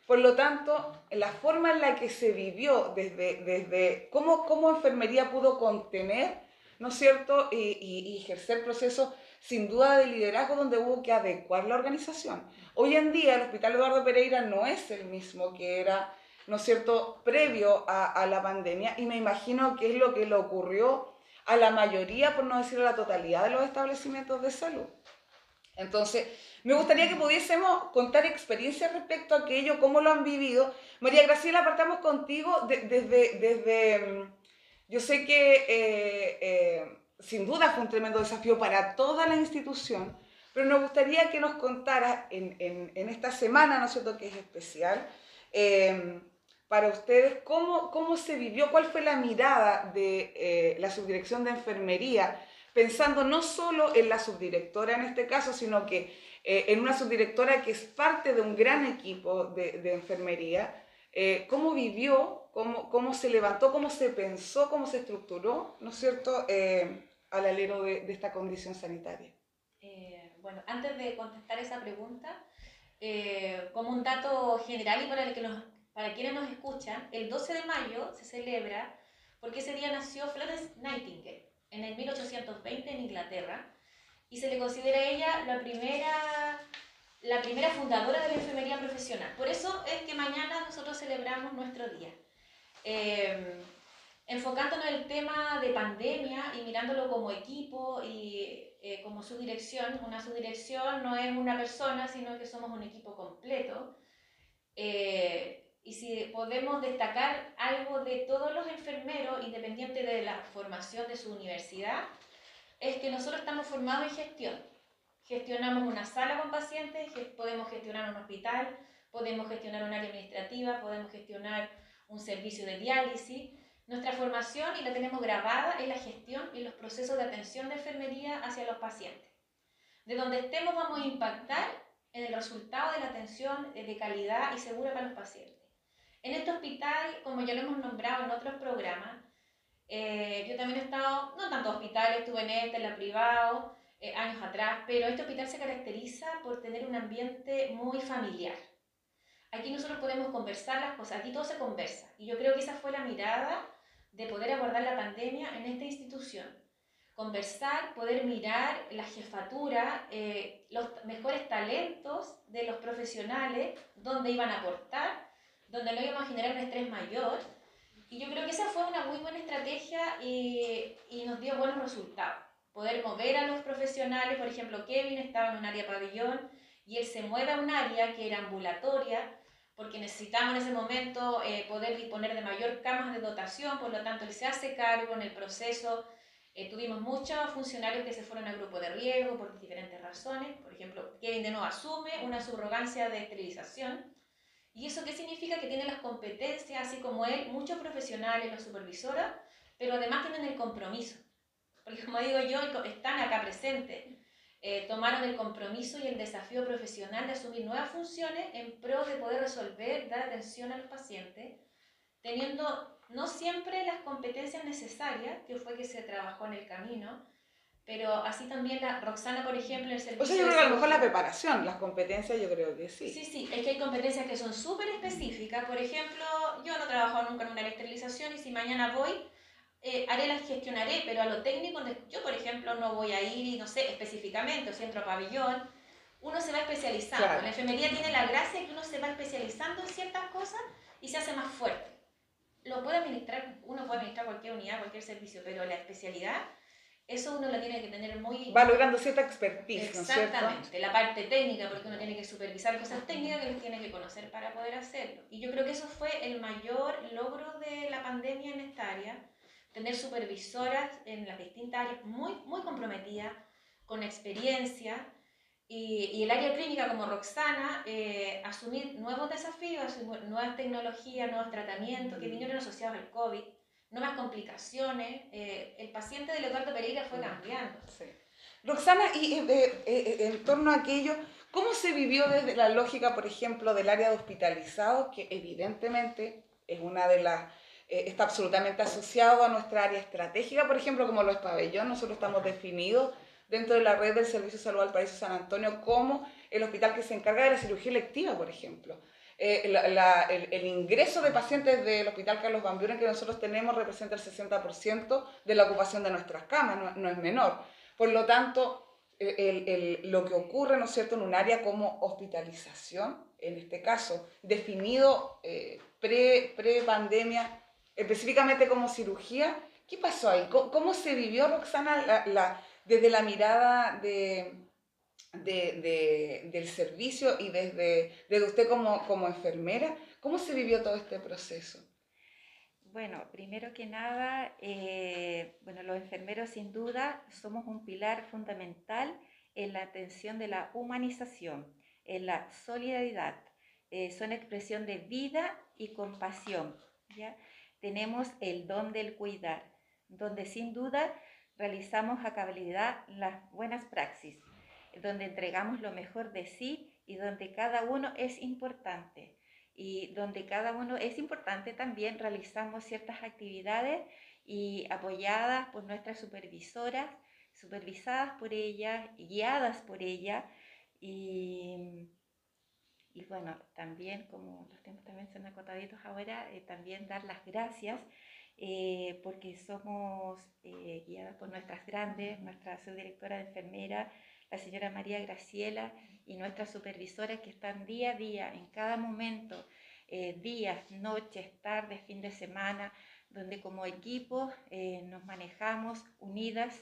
por lo tanto, la forma en la que se vivió desde, desde cómo, cómo enfermería pudo contener, ¿no es cierto?, y, y, y ejercer procesos sin duda de liderazgo donde hubo que adecuar la organización. Hoy en día el Hospital Eduardo Pereira no es el mismo que era ¿no es cierto?, previo a, a, la pandemia y me imagino que es lo que le ocurrió a la mayoría, por no decir a la totalidad de los establecimientos de salud. Entonces, me gustaría que pudiésemos contar experiencias respecto a aquello, cómo lo han vivido. María Graciela, partamos contigo de, desde, desde, mm, yo sé que eh, eh, sin duda fue un tremendo desafío para toda la institución, pero nos gustaría que nos contara en, en, esta semana, ¿no es cierto?, que es especial, eh, para ustedes, ¿cómo, cómo se vivió, cuál fue la mirada de eh, la subdirección de enfermería, pensando no solo en la subdirectora en este caso, sino que eh, en una subdirectora que es parte de un gran equipo de, de enfermería, eh, cómo vivió, cómo, cómo se levantó, cómo se pensó, cómo se estructuró, ¿no es cierto?, eh, al alero de, de, esta condición sanitaria. Eh, bueno, antes de contestar esa pregunta, eh, como un dato general y para el que nos para quienes nos escuchan, el 12 de mayo se celebra porque ese día nació Florence Nightingale en el 1820 en Inglaterra y se le considera ella la primera, la primera fundadora de la enfermería profesional. Por eso es que mañana nosotros celebramos nuestro día. Eh, enfocándonos en el tema de pandemia y mirándolo como equipo y eh, como subdirección, una subdirección no es una persona, sino que somos un equipo completo. Eh, y si podemos destacar algo de todos los enfermeros, independiente de la formación de su universidad, es que nosotros estamos formados en gestión. Gestionamos una sala con pacientes, podemos gestionar un hospital, podemos gestionar un área administrativa, podemos gestionar un servicio de diálisis. Nuestra formación, y la tenemos grabada, es la gestión y los procesos de atención de enfermería hacia los pacientes. De donde estemos vamos a impactar en el resultado de la atención de calidad y segura para los pacientes. En este hospital, como ya lo hemos nombrado en otros programas, eh, yo también he estado, no tanto hospitales, estuve en este, en la privado, eh, años atrás, pero este hospital se caracteriza por tener un ambiente muy familiar. Aquí nosotros podemos conversar las cosas, aquí todo se conversa. Y yo creo que esa fue la mirada de poder abordar la pandemia en esta institución. Conversar, poder mirar la jefatura, eh, los mejores talentos de los profesionales, dónde iban a aportar donde no íbamos a generar un estrés mayor. Y yo creo que esa fue una muy buena estrategia y, y nos dio buenos resultados. Poder mover a los profesionales, por ejemplo, Kevin estaba en un área pabellón y él se mueve a un área que era ambulatoria, porque necesitamos en ese momento eh, poder disponer de mayor camas de dotación, por lo tanto él se hace cargo en el proceso. Eh, tuvimos muchos funcionarios que se fueron a grupo de riesgo por diferentes razones, por ejemplo, Kevin de nuevo asume una subrogancia de esterilización, ¿Y eso qué significa? Que tiene las competencias, así como él, muchos profesionales, los supervisoras, pero además tienen el compromiso. Porque como digo yo, están acá presentes. Eh, tomaron el compromiso y el desafío profesional de asumir nuevas funciones en pro de poder resolver, dar atención a los pacientes, teniendo no siempre las competencias necesarias, que fue que se trabajó en el camino, pero así también la Roxana, por ejemplo, el servicio. O sea, yo creo que a lo mejor la preparación, las competencias, yo creo que sí. Sí, sí, es que hay competencias que son súper específicas. Por ejemplo, yo no he trabajado nunca en una esterilización y si mañana voy eh, haré las gestionaré, pero a lo técnico, yo por ejemplo no voy a ir, no sé, específicamente, o si entro a pabellón, uno se va especializando. Claro. La enfermería tiene la gracia que uno se va especializando en ciertas cosas y se hace más fuerte. Lo puede administrar, uno puede administrar cualquier unidad, cualquier servicio, pero la especialidad, eso uno lo tiene que tener muy... Va logrando cierta expertise, ¿no? Exactamente, la parte técnica, porque uno tiene que supervisar cosas técnicas que los tiene que conocer para poder hacerlo. Y yo creo que eso fue el mayor logro de la pandemia en esta área, tener supervisoras en las distintas áreas muy, muy comprometidas, con experiencia, y, y el área clínica como Roxana, eh, asumir nuevos desafíos, asumir nuevas tecnologías, nuevos tratamientos que vinieron asociados al COVID, nuevas complicaciones. eh, el paciente de Leopardo Pereira fue cambiando. Sí. Roxana, y eh, eh, en torno a aquello, ¿cómo se vivió desde la lógica, por ejemplo, del área de hospitalizados, que evidentemente es una de las, está absolutamente asociado a nuestra área estratégica, por ejemplo, como lo es Pabellón, nosotros estamos definidos dentro de la red del Servicio de Salud al Paraíso San Antonio como el hospital que se encarga de la cirugía electiva, por ejemplo. Eh, la- la- el, el ingreso de pacientes del Hospital Carlos Van que nosotros tenemos representa el 60% de la ocupación de nuestras camas, no, no es menor. Por lo tanto, el- el- lo que ocurre, ¿no es cierto?, en un área como hospitalización, en este caso, definido eh, pre, pre-pandemia, específicamente como cirugía, ¿qué pasó ahí? ¿Cómo, cómo se vivió, Roxana, la- desde la mirada de, de- de- del servicio y desde, desde usted como, como enfermera? ¿Cómo se vivió todo este proceso? Bueno, primero que nada, eh, bueno, los enfermeros sin duda somos un pilar fundamental en la atención de la humanización, en la solidaridad. Eh, son expresión de vida y compasión. ¿ya? Tenemos el don del cuidar, donde sin duda realizamos a cabalidad las buenas praxis, donde entregamos lo mejor de sí y donde cada uno es importante. Y donde cada uno es importante también realizamos ciertas actividades y apoyadas por nuestras supervisoras, supervisadas por ellas, guiadas por ella. Y, y bueno, también como los tiempos también son acotaditos ahora, eh, también dar las gracias eh, porque somos eh, guiadas por nuestras grandes, nuestra subdirectora de enfermera, la señora María Graciela, y nuestras supervisoras que están día a día, en cada momento, eh, días, noches, tardes, fin de semana, donde como equipo eh, nos manejamos unidas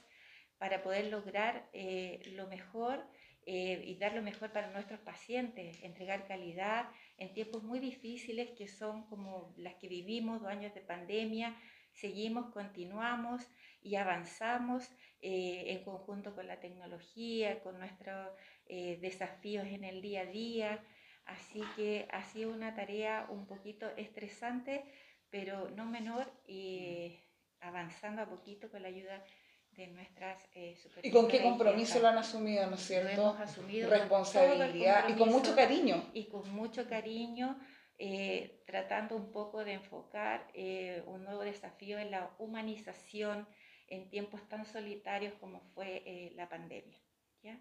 para poder lograr eh, lo mejor y dar lo mejor para nuestros pacientes, entregar calidad en tiempos muy difíciles que son como las que vivimos, dos años de pandemia, seguimos, continuamos y avanzamos eh, en conjunto con la tecnología, con nuestros eh, desafíos en el día a día. Así que ha sido una tarea un poquito estresante, pero no menor y avanzando a poquito con la ayuda de nuestras eh, ¿Y con qué compromiso lo han asumido, ¿no es Lo cierto? hemos asumido con Responsabilidad y con mucho cariño. y con mucho cariño, eh, tratando un poco de enfocar eh, un nuevo desafío en la humanización en tiempos tan solitarios como fue eh, la pandemia. ¿ya?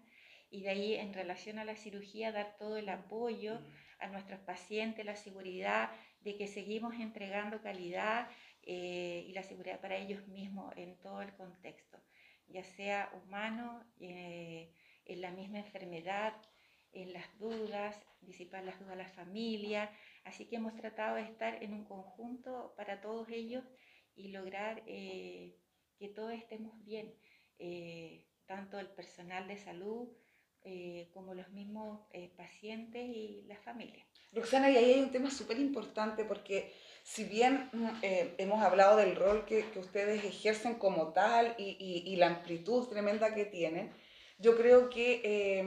Y de ahí, en relación a la cirugía, dar todo el apoyo a nuestros pacientes, la seguridad de que seguimos entregando calidad eh, y la seguridad para ellos mismos en todo el contexto, ya sea humano, eh, en la misma enfermedad, en las dudas, disipar las dudas a la familia. Así que hemos tratado de estar en un conjunto para todos ellos y lograr eh, que todos estemos bien, eh, tanto el personal de salud eh, como los mismos eh, pacientes y la familia. Roxana, y ahí hay un tema súper importante porque si bien mm, eh, hemos hablado del rol que, que ustedes ejercen como tal y, y- y la amplitud tremenda que tienen, yo creo que eh,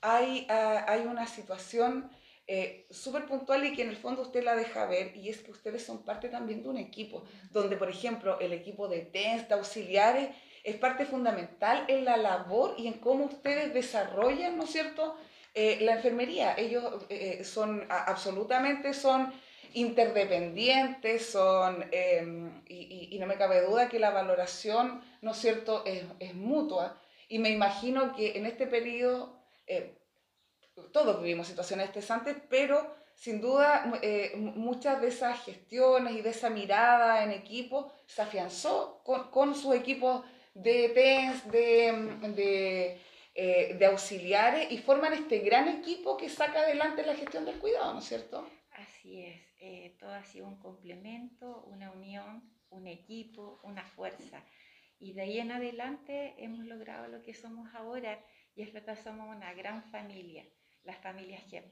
hay, ah, hay una situación eh, súper puntual y que en el fondo usted la deja ver y es que ustedes son parte también de un equipo, donde por ejemplo el equipo de TENS, de auxiliares, es parte fundamental en la labor y en cómo ustedes desarrollan, ¿no es cierto?, eh, la enfermería. Ellos eh, son a- absolutamente son interdependientes, son, eh, y, no me cabe duda que la valoración, ¿no es cierto?, es, mutua. Y me imagino que en este periodo, eh, todos vivimos situaciones estresantes, pero sin duda eh, mu- muchas de esas gestiones y de esa mirada en equipo se afianzó con, con sus equipos de TENS, de, mm, de, eh, de auxiliares y forman este gran equipo que saca adelante la gestión del cuidado, ¿no es cierto? Así es, eh, todo ha sido un complemento, una unión, un equipo, una fuerza. Y de ahí en adelante hemos logrado lo que somos ahora y es lo que somos una gran familia, las familias GEM,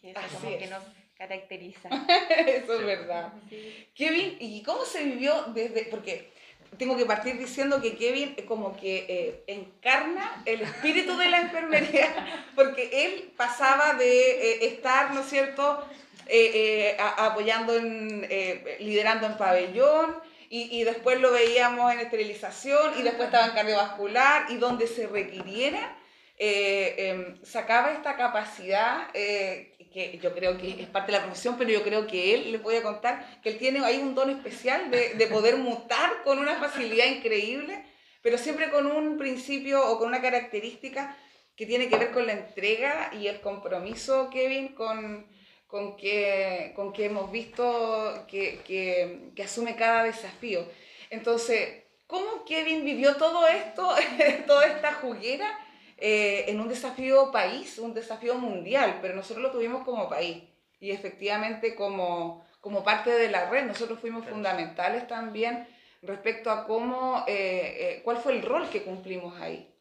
que eso Así como que es. nos caracteriza. Eso es verdad. Sí. Kevin, ¿y cómo se vivió desde.? Porque tengo que partir diciendo que Kevin como que eh, encarna el espíritu de la enfermería, porque él pasaba de eh, estar, ¿no es cierto?, Eh, eh, a- apoyando, en, eh, liderando en pabellón, y, y después lo veíamos en esterilización, y después estaba en cardiovascular, y donde se requiriera, eh, em, sacaba esta capacidad eh, que yo creo que es parte de la profesión, pero yo creo que él, voy a contar, que él tiene ahí un don especial de, de poder mutar con una facilidad increíble, pero siempre con un principio o con una característica que tiene que ver con la entrega y el compromiso, Kevin, con, con, que, con que hemos visto que, que, que asume cada desafío. Entonces, ¿cómo Kevin vivió todo esto, toda esta juguera? Eh, en un desafío país, un desafío mundial, pero nosotros lo tuvimos como país y efectivamente como, como parte de la red, nosotros fuimos fundamentales también respecto a cómo, eh, eh, cuál fue el rol que cumplimos ahí.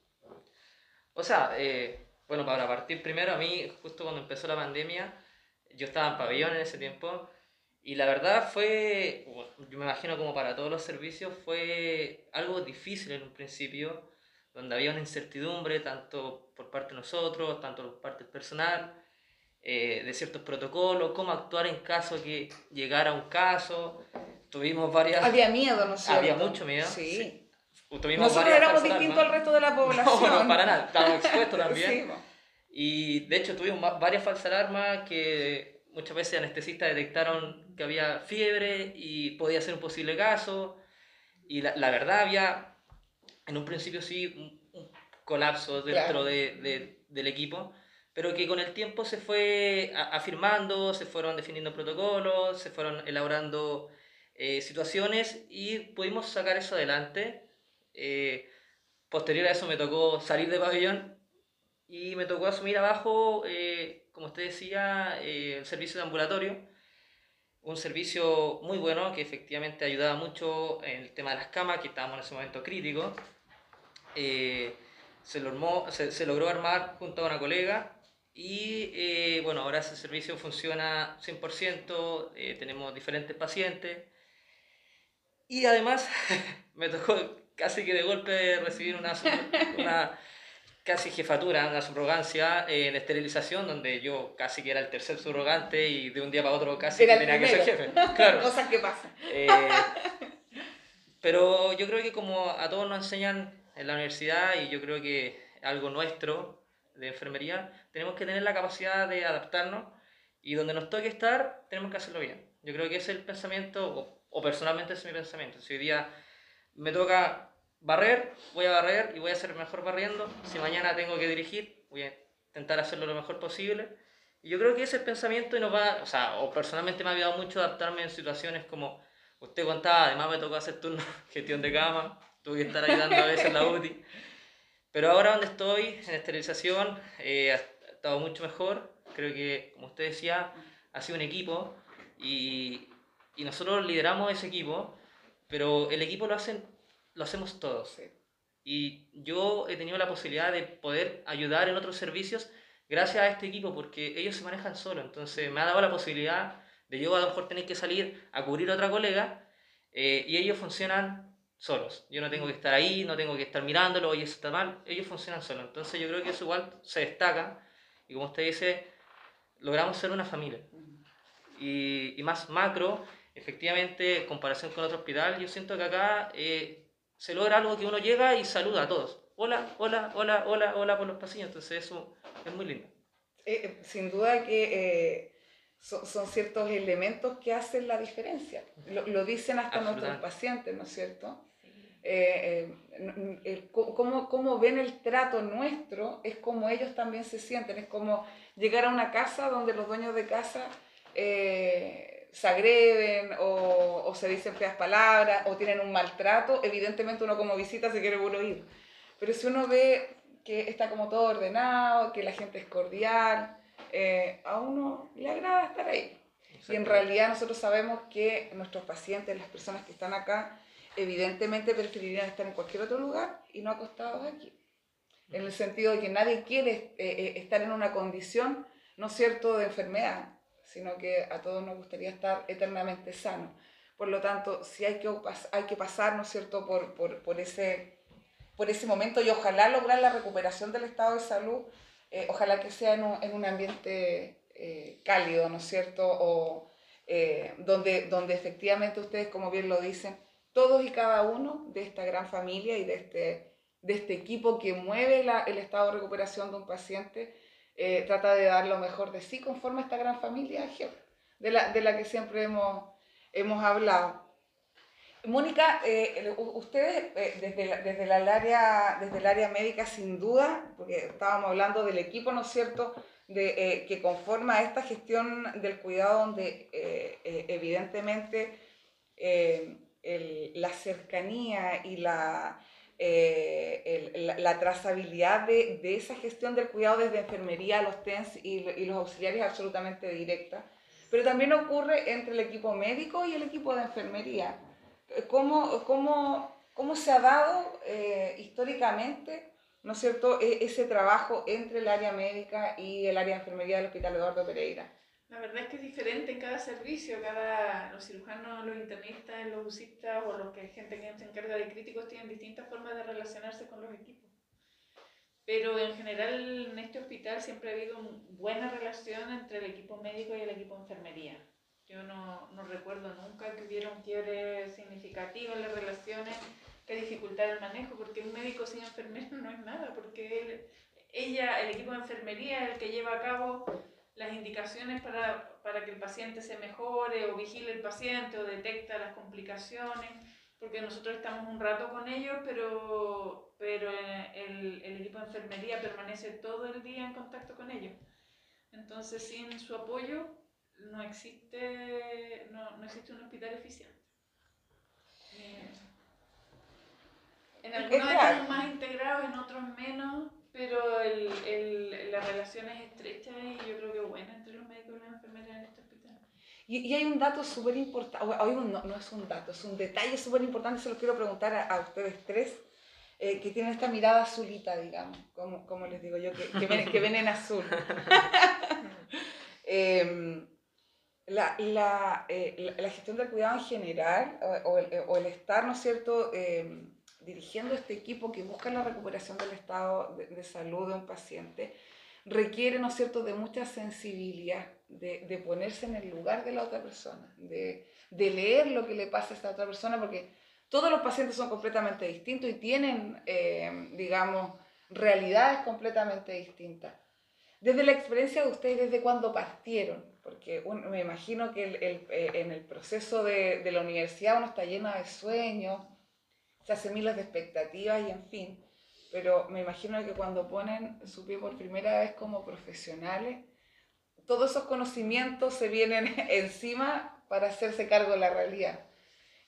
O sea, eh, bueno, para partir primero, a mí, justo cuando empezó la pandemia, yo estaba en pabellón en ese tiempo, y la verdad fue, yo me imagino como para todos los servicios, fue algo difícil en un principio, donde había una incertidumbre tanto por parte de nosotros, tanto por parte del personal, eh, de ciertos protocolos, cómo actuar en caso que llegara un caso. Tuvimos varias... Había miedo, ¿no es cierto? Había mucho miedo, Sí. sí. Nosotros éramos distintos al alarmas. resto de la población. No, no, para nada, estábamos expuestos también. Sí. Y de hecho tuvimos varias falsas alarmas que muchas veces anestesistas detectaron que había fiebre y podía ser un posible caso. Y la, la verdad había, en un principio sí, un, un colapso dentro Claro. de, de- del equipo, pero que con el tiempo se fue a- afirmando, se fueron definiendo protocolos, se fueron elaborando eh, situaciones y pudimos sacar eso adelante. Eh, posterior a eso me tocó salir de pabellón y me tocó asumir abajo, eh, como usted decía, eh, el servicio de ambulatorio. Un servicio muy bueno que efectivamente ayudaba mucho en el tema de las camas, que estábamos en ese momento crítico. Eh, se, lo armó- se, se logró armar junto a una colega y eh, bueno, ahora ese servicio funciona 100%, eh, tenemos diferentes pacientes y además me tocó casi que de golpe recibir una, una casi jefatura, una subrogancia eh, en esterilización, donde yo casi que era el tercer subrogante y de un día para otro casi que tenía que ser jefe. Claro. Cosas que pasan. Eh, pero yo creo que como a todos nos enseñan en la universidad y yo creo que algo nuestro de enfermería, tenemos que tener la capacidad de adaptarnos y donde nos toque estar, tenemos que hacerlo bien. Yo creo que ese es el pensamiento, o, personalmente ese es mi pensamiento. Si hoy día me toca barrer, voy a barrer y voy a ser mejor barriendo. Si mañana tengo que dirigir, voy a intentar hacerlo lo mejor posible. Y yo creo que ese pensamiento y nos va, o sea, o personalmente me ha ayudado mucho adaptarme en situaciones como usted contaba, además me tocó hacer turno gestión de cama, tuve que estar ayudando a veces en la UTI. Pero ahora donde estoy, en esterilización, eh, ha estado mucho mejor. Creo que, como usted decía, ha sido un equipo y, y nosotros lideramos ese equipo, pero el equipo lo, hacen, lo hacemos todos. Sí. Y yo he tenido la posibilidad de poder ayudar en otros servicios gracias a este equipo, porque ellos se manejan solos. Entonces me ha dado la posibilidad de yo a lo mejor tener que salir a cubrir a otra colega eh, y ellos funcionan solos. Yo no tengo que estar ahí, no tengo que estar mirándolo, oye, eso está mal. Ellos funcionan solos. Entonces yo creo que eso igual se destaca. Y como usted dice, logramos ser una familia. Y, y más macro, efectivamente, en comparación con otro hospital, yo siento que acá eh, se logra algo que uno llega y saluda a todos. Hola, hola, hola, hola, hola por los pasillos. Entonces eso es muy lindo. Eh, eh, sin duda que eh, son, son ciertos elementos que hacen la diferencia. Lo, lo dicen hasta nuestros pacientes, ¿no es cierto? Eh, eh, el cómo, cómo ven el trato nuestro es como ellos también se sienten. Es como llegar a una casa donde los dueños de casa eh, se agreden o, o se dicen feas palabras o tienen un maltrato, evidentemente uno como visita se quiere ir. Pero si uno ve que está como todo ordenado, que la gente es cordial, eh, a uno le agrada estar ahí. Y en realidad nosotros sabemos que nuestros pacientes, las personas que están acá, evidentemente preferirían estar en cualquier otro lugar y no acostados aquí. En el sentido de que nadie quiere eh, eh, estar en una condición, no cierto, de enfermedad, sino que a todos nos gustaría estar eternamente sanos. Por lo tanto, si hay que, hay que pasar, ¿no es cierto?, por, por, por ese, por ese momento y ojalá lograr la recuperación del estado de salud, eh, ojalá que sea en un, en un ambiente cálido, ¿no es cierto?, o donde, donde efectivamente ustedes, como bien lo dicen, todos y cada uno de esta gran familia y de este, de este equipo que mueve el estado de recuperación de un paciente, eh, trata de dar lo mejor de sí conforme a esta gran familia de la, de la que siempre hemos, hemos hablado. Mónica, eh, ustedes eh, desde, desde, la, área, desde el área médica sin duda, porque estábamos hablando del equipo, ¿no es cierto?, de, que conforma esta gestión del cuidado donde evidentemente la cercanía y la, eh, la, trazabilidad de, de, esa gestión del cuidado desde enfermería a los TENS y, y, los auxiliares es absolutamente directa. Pero también ocurre entre el equipo médico y el equipo de enfermería. ¿Cómo, cómo, cómo se ha dado eh, históricamente ¿no es cierto? E, ese trabajo entre el área médica y el área de enfermería del Hospital Eduardo Pereira? La verdad es que es diferente en cada servicio, cada, los cirujanos, los internistas, los usistas o los que gente que se encarga de críticos tienen distintas formas de relacionarse con los equipos. Pero en general en este hospital siempre ha habido buena relación entre el equipo médico y el equipo de enfermería. Yo no, no recuerdo nunca que hubiera un quiebre significativo en las relaciones que dificultara el manejo, porque un médico sin enfermera no es nada, porque él, ella, el equipo de enfermería es el que lleva a cabo las indicaciones para, para que el paciente se mejore o vigile el paciente o detecta las complicaciones, porque nosotros estamos un rato con ellos, pero, pero el, el equipo de enfermería permanece todo el día en contacto con ellos. Entonces, sin su apoyo, no existe, no, no existe un hospital eficiente. Eh, en algunos más integrados, en otros menos, pero el, el, la relación es estrecha y yo creo que buena entre los médicos y las enfermeras en este hospital. Y, y hay un dato súper importante, no, no, es un dato, es un detalle súper importante, se lo quiero preguntar a, a ustedes tres, eh, que tienen esta mirada azulita, digamos, como, como les digo yo, que, que, ven, que ven en azul. eh, la, la, eh, la, gestión del cuidado en general, o, o, el, o el, estar, ¿no es cierto?, eh, dirigiendo este equipo que busca la recuperación del estado de, salud de un paciente, requiere, ¿no es cierto?, de mucha sensibilidad, de, de ponerse en el lugar de la otra persona, de, de, leer lo que le pasa a esta otra persona, porque todos los pacientes son completamente distintos y tienen, eh, digamos, realidades completamente distintas. Desde la experiencia de ustedes, desde cuando partieron, porque me imagino que el, el, eh, en el proceso de, de la universidad uno está lleno de sueños, se hacen miles de expectativas y en fin, pero me imagino que cuando ponen su pie por primera vez como profesionales, todos esos conocimientos se vienen encima para hacerse cargo de la realidad.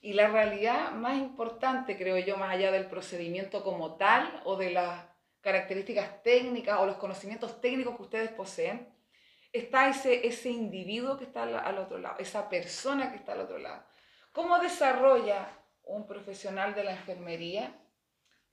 Y la realidad más importante, creo yo, más allá del procedimiento como tal o de las características técnicas o los conocimientos técnicos que ustedes poseen, está ese, ese individuo que está al, al otro lado, esa persona que está al otro lado. ¿Cómo desarrolla un profesional de la enfermería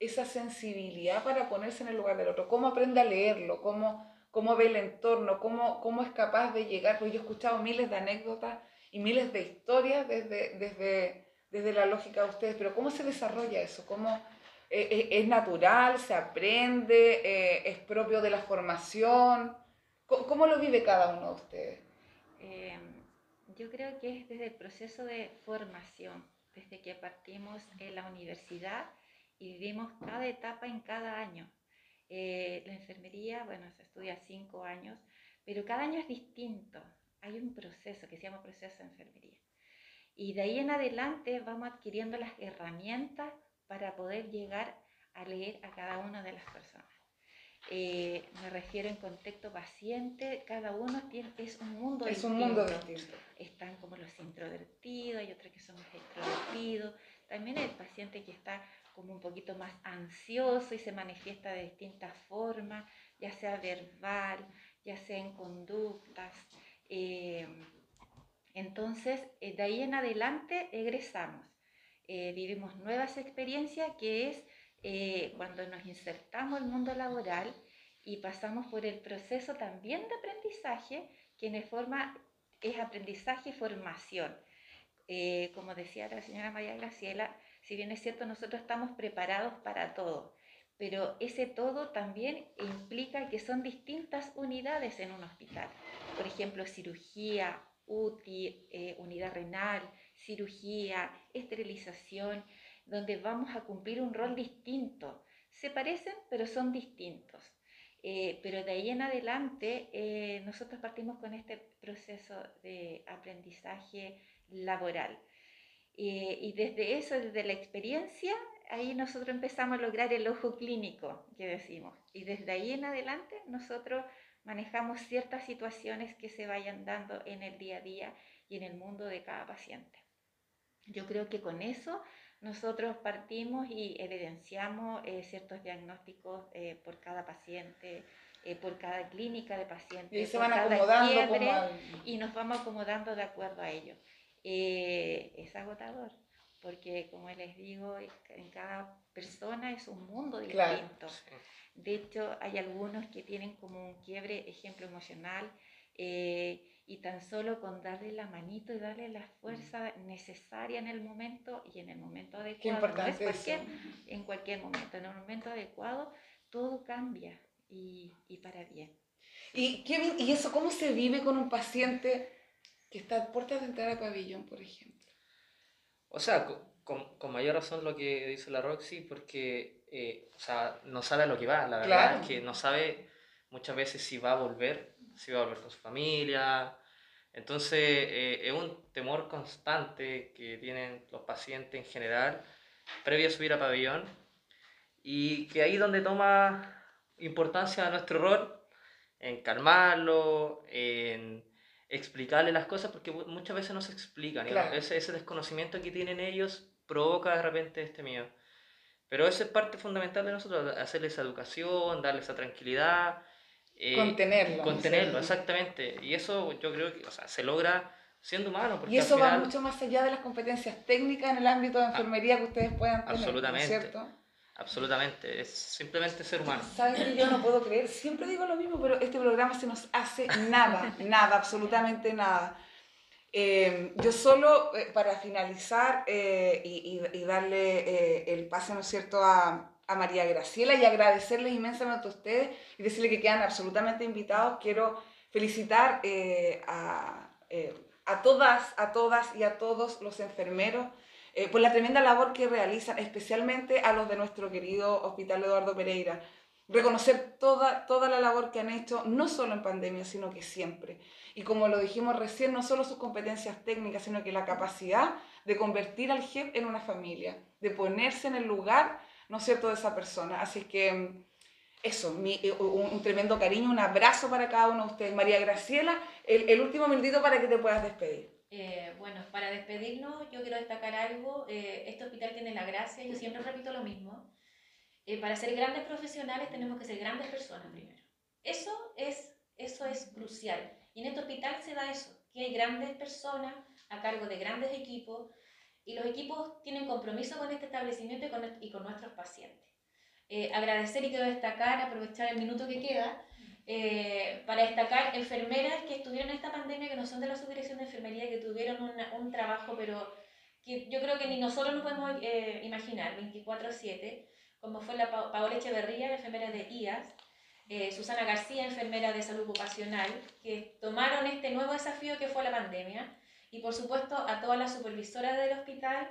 esa sensibilidad para ponerse en el lugar del otro, cómo aprende a leerlo, cómo, cómo ve el entorno, cómo, cómo es capaz de llegar, porque yo he escuchado miles de anécdotas y miles de historias desde, desde, desde la lógica de ustedes, pero ¿cómo se desarrolla eso? ¿Cómo eh, eh es natural, se aprende, eh, es propio de la formación? ¿Cómo, ¿Cómo, lo vive cada uno de ustedes? Yo creo que es desde el proceso de formación desde que partimos en la universidad y vivimos cada etapa en cada año. Eh, la enfermería, bueno, se estudia cinco años, pero cada año es distinto. Hay un proceso que se llama proceso de enfermería. Y de ahí en adelante vamos adquiriendo las herramientas para poder llegar a leer a cada una de las personas. Eh, me refiero en contexto paciente, cada uno tiene, es un mundo Es distinto. un mundo distinto. Están como los introvertidos, hay otros que son más extrovertidos. También el paciente que está como un poquito más ansioso y se manifiesta de distintas formas, ya sea verbal, ya sea en conductas. eh, entonces, eh, de ahí en adelante egresamos. Eh, vivimos nuevas experiencias que es eh, cuando nos insertamos al mundo laboral y pasamos por el proceso también de aprendizaje, que en forma es aprendizaje y formación. Eh, como decía la señora María Graciela, si bien es cierto, nosotros estamos preparados para todo, pero ese todo también implica que son distintas unidades en un hospital. Por ejemplo, cirugía, UTI, eh, unidad renal, cirugía, esterilización, donde vamos a cumplir un rol distinto. Se parecen, pero son distintos. Eh, pero de ahí en adelante, eh, nosotros partimos con este proceso de aprendizaje laboral. Eh, y desde eso, desde la experiencia, ahí nosotros empezamos a lograr el ojo clínico, que decimos. Y desde ahí en adelante, nosotros manejamos ciertas situaciones que se vayan dando en el día a día y en el mundo de cada paciente. Yo creo que con eso nosotros partimos y evidenciamos eh, ciertos diagnósticos eh, por cada paciente, eh, por cada clínica de pacientes, Y se por van cada acomodando quiebre, como y nos vamos acomodando de acuerdo a ello. Eh, es agotador, porque como les digo, en cada persona es un mundo Claro. distinto. De hecho, hay algunos que tienen como un quiebre, ejemplo emocional, eh, y tan solo con darle la manito y darle la fuerza necesaria en el momento y en el momento Qué adecuado. No es cualquier, en cualquier momento, en el momento adecuado, todo cambia y, y para bien. ¿Y, vi- ¿Y eso cómo se vive con un paciente que está a puertas de entrar al pabellón, por ejemplo? O sea, co- con, con mayor razón lo que dice la Roxy, porque eh, o sea, no sabe a lo que va, la verdad Claro. es que no sabe muchas veces si va a volver, si va a volver con su familia. Entonces, eh, es un temor constante que tienen los pacientes en general, previo a subir a pabellón, y que ahí donde toma importancia nuestro rol, en calmarlo, en explicarle las cosas, porque mu- muchas veces no se explican. y Claro. ese, ese desconocimiento que tienen ellos provoca de repente este miedo. Pero eso es parte fundamental de nosotros, hacerles esa educación, darles esa tranquilidad. Eh, Contenerlo, ¿no es Contenerlo, cierto? exactamente. Y eso yo creo que o sea, se logra siendo humano. Porque Y eso va mucho más allá de las competencias técnicas en el ámbito de enfermería que ustedes puedan tener, ¿no es absolutamente. cierto? Absolutamente, es simplemente ser humano. ¿Saben que yo no puedo creer? Siempre digo lo mismo, pero este programa se nos hace nada, nada, absolutamente nada. Eh, yo solo, eh, para finalizar eh, y, y- y darle eh, el pase, ¿no es cierto?, a, a María Graciela y agradecerles inmensamente a ustedes y decirles que quedan absolutamente invitados. Quiero felicitar eh, a, eh, a todas, a todas y a todos los enfermeros eh, por la tremenda labor que realizan, especialmente a los de nuestro querido Hospital Eduardo Pereira. Reconocer toda, toda la labor que han hecho, no solo en pandemia, sino que siempre. Y como lo dijimos recién, no solo sus competencias técnicas, sino que la capacidad de convertir al jefe en una familia, de ponerse en el lugar, ¿no es cierto?, de esa persona. Así que eso, eh, un, tremendo cariño, un abrazo para cada uno de ustedes. María Graciela, el, último minutito para que te puedas despedir. Eh, bueno, para despedirnos, yo quiero destacar algo. eh, este hospital tiene la gracia, yo siempre repito lo mismo. eh, para ser grandes profesionales tenemos que ser grandes personas primero. Eso es, eso es crucial. Y en este hospital se da eso, que hay grandes personas a cargo de grandes equipos y los equipos tienen compromiso con este establecimiento y con, y con nuestros pacientes. Eh, agradecer y quiero destacar, aprovechar el minuto que queda, eh, para destacar enfermeras que estuvieron en esta pandemia, que no son de la subdirección de enfermería, que tuvieron una- un trabajo, pero que yo creo que ni nosotros nos podemos eh, imaginar, 24/7, como fue la Pa- Paola Echeverría, enfermera de IAS, eh, Susana García, enfermera de salud ocupacional, que tomaron este nuevo desafío que fue la pandemia, y por supuesto a todas las supervisoras del hospital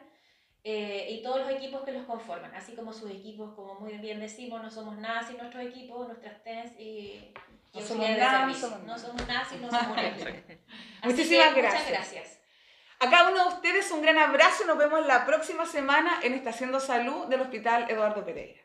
eh, y todos los equipos que los conforman, así como sus equipos, como muy bien decimos, no somos nada sin nuestros equipos, nuestras TENS y, y No somos nada, no somos No nada. somos nada si no somos ellos. Así Muchísimas que, gracias. Muchas gracias. A cada uno de ustedes un gran abrazo y nos vemos la próxima semana en Estación de Salud del Hospital Eduardo Pereira.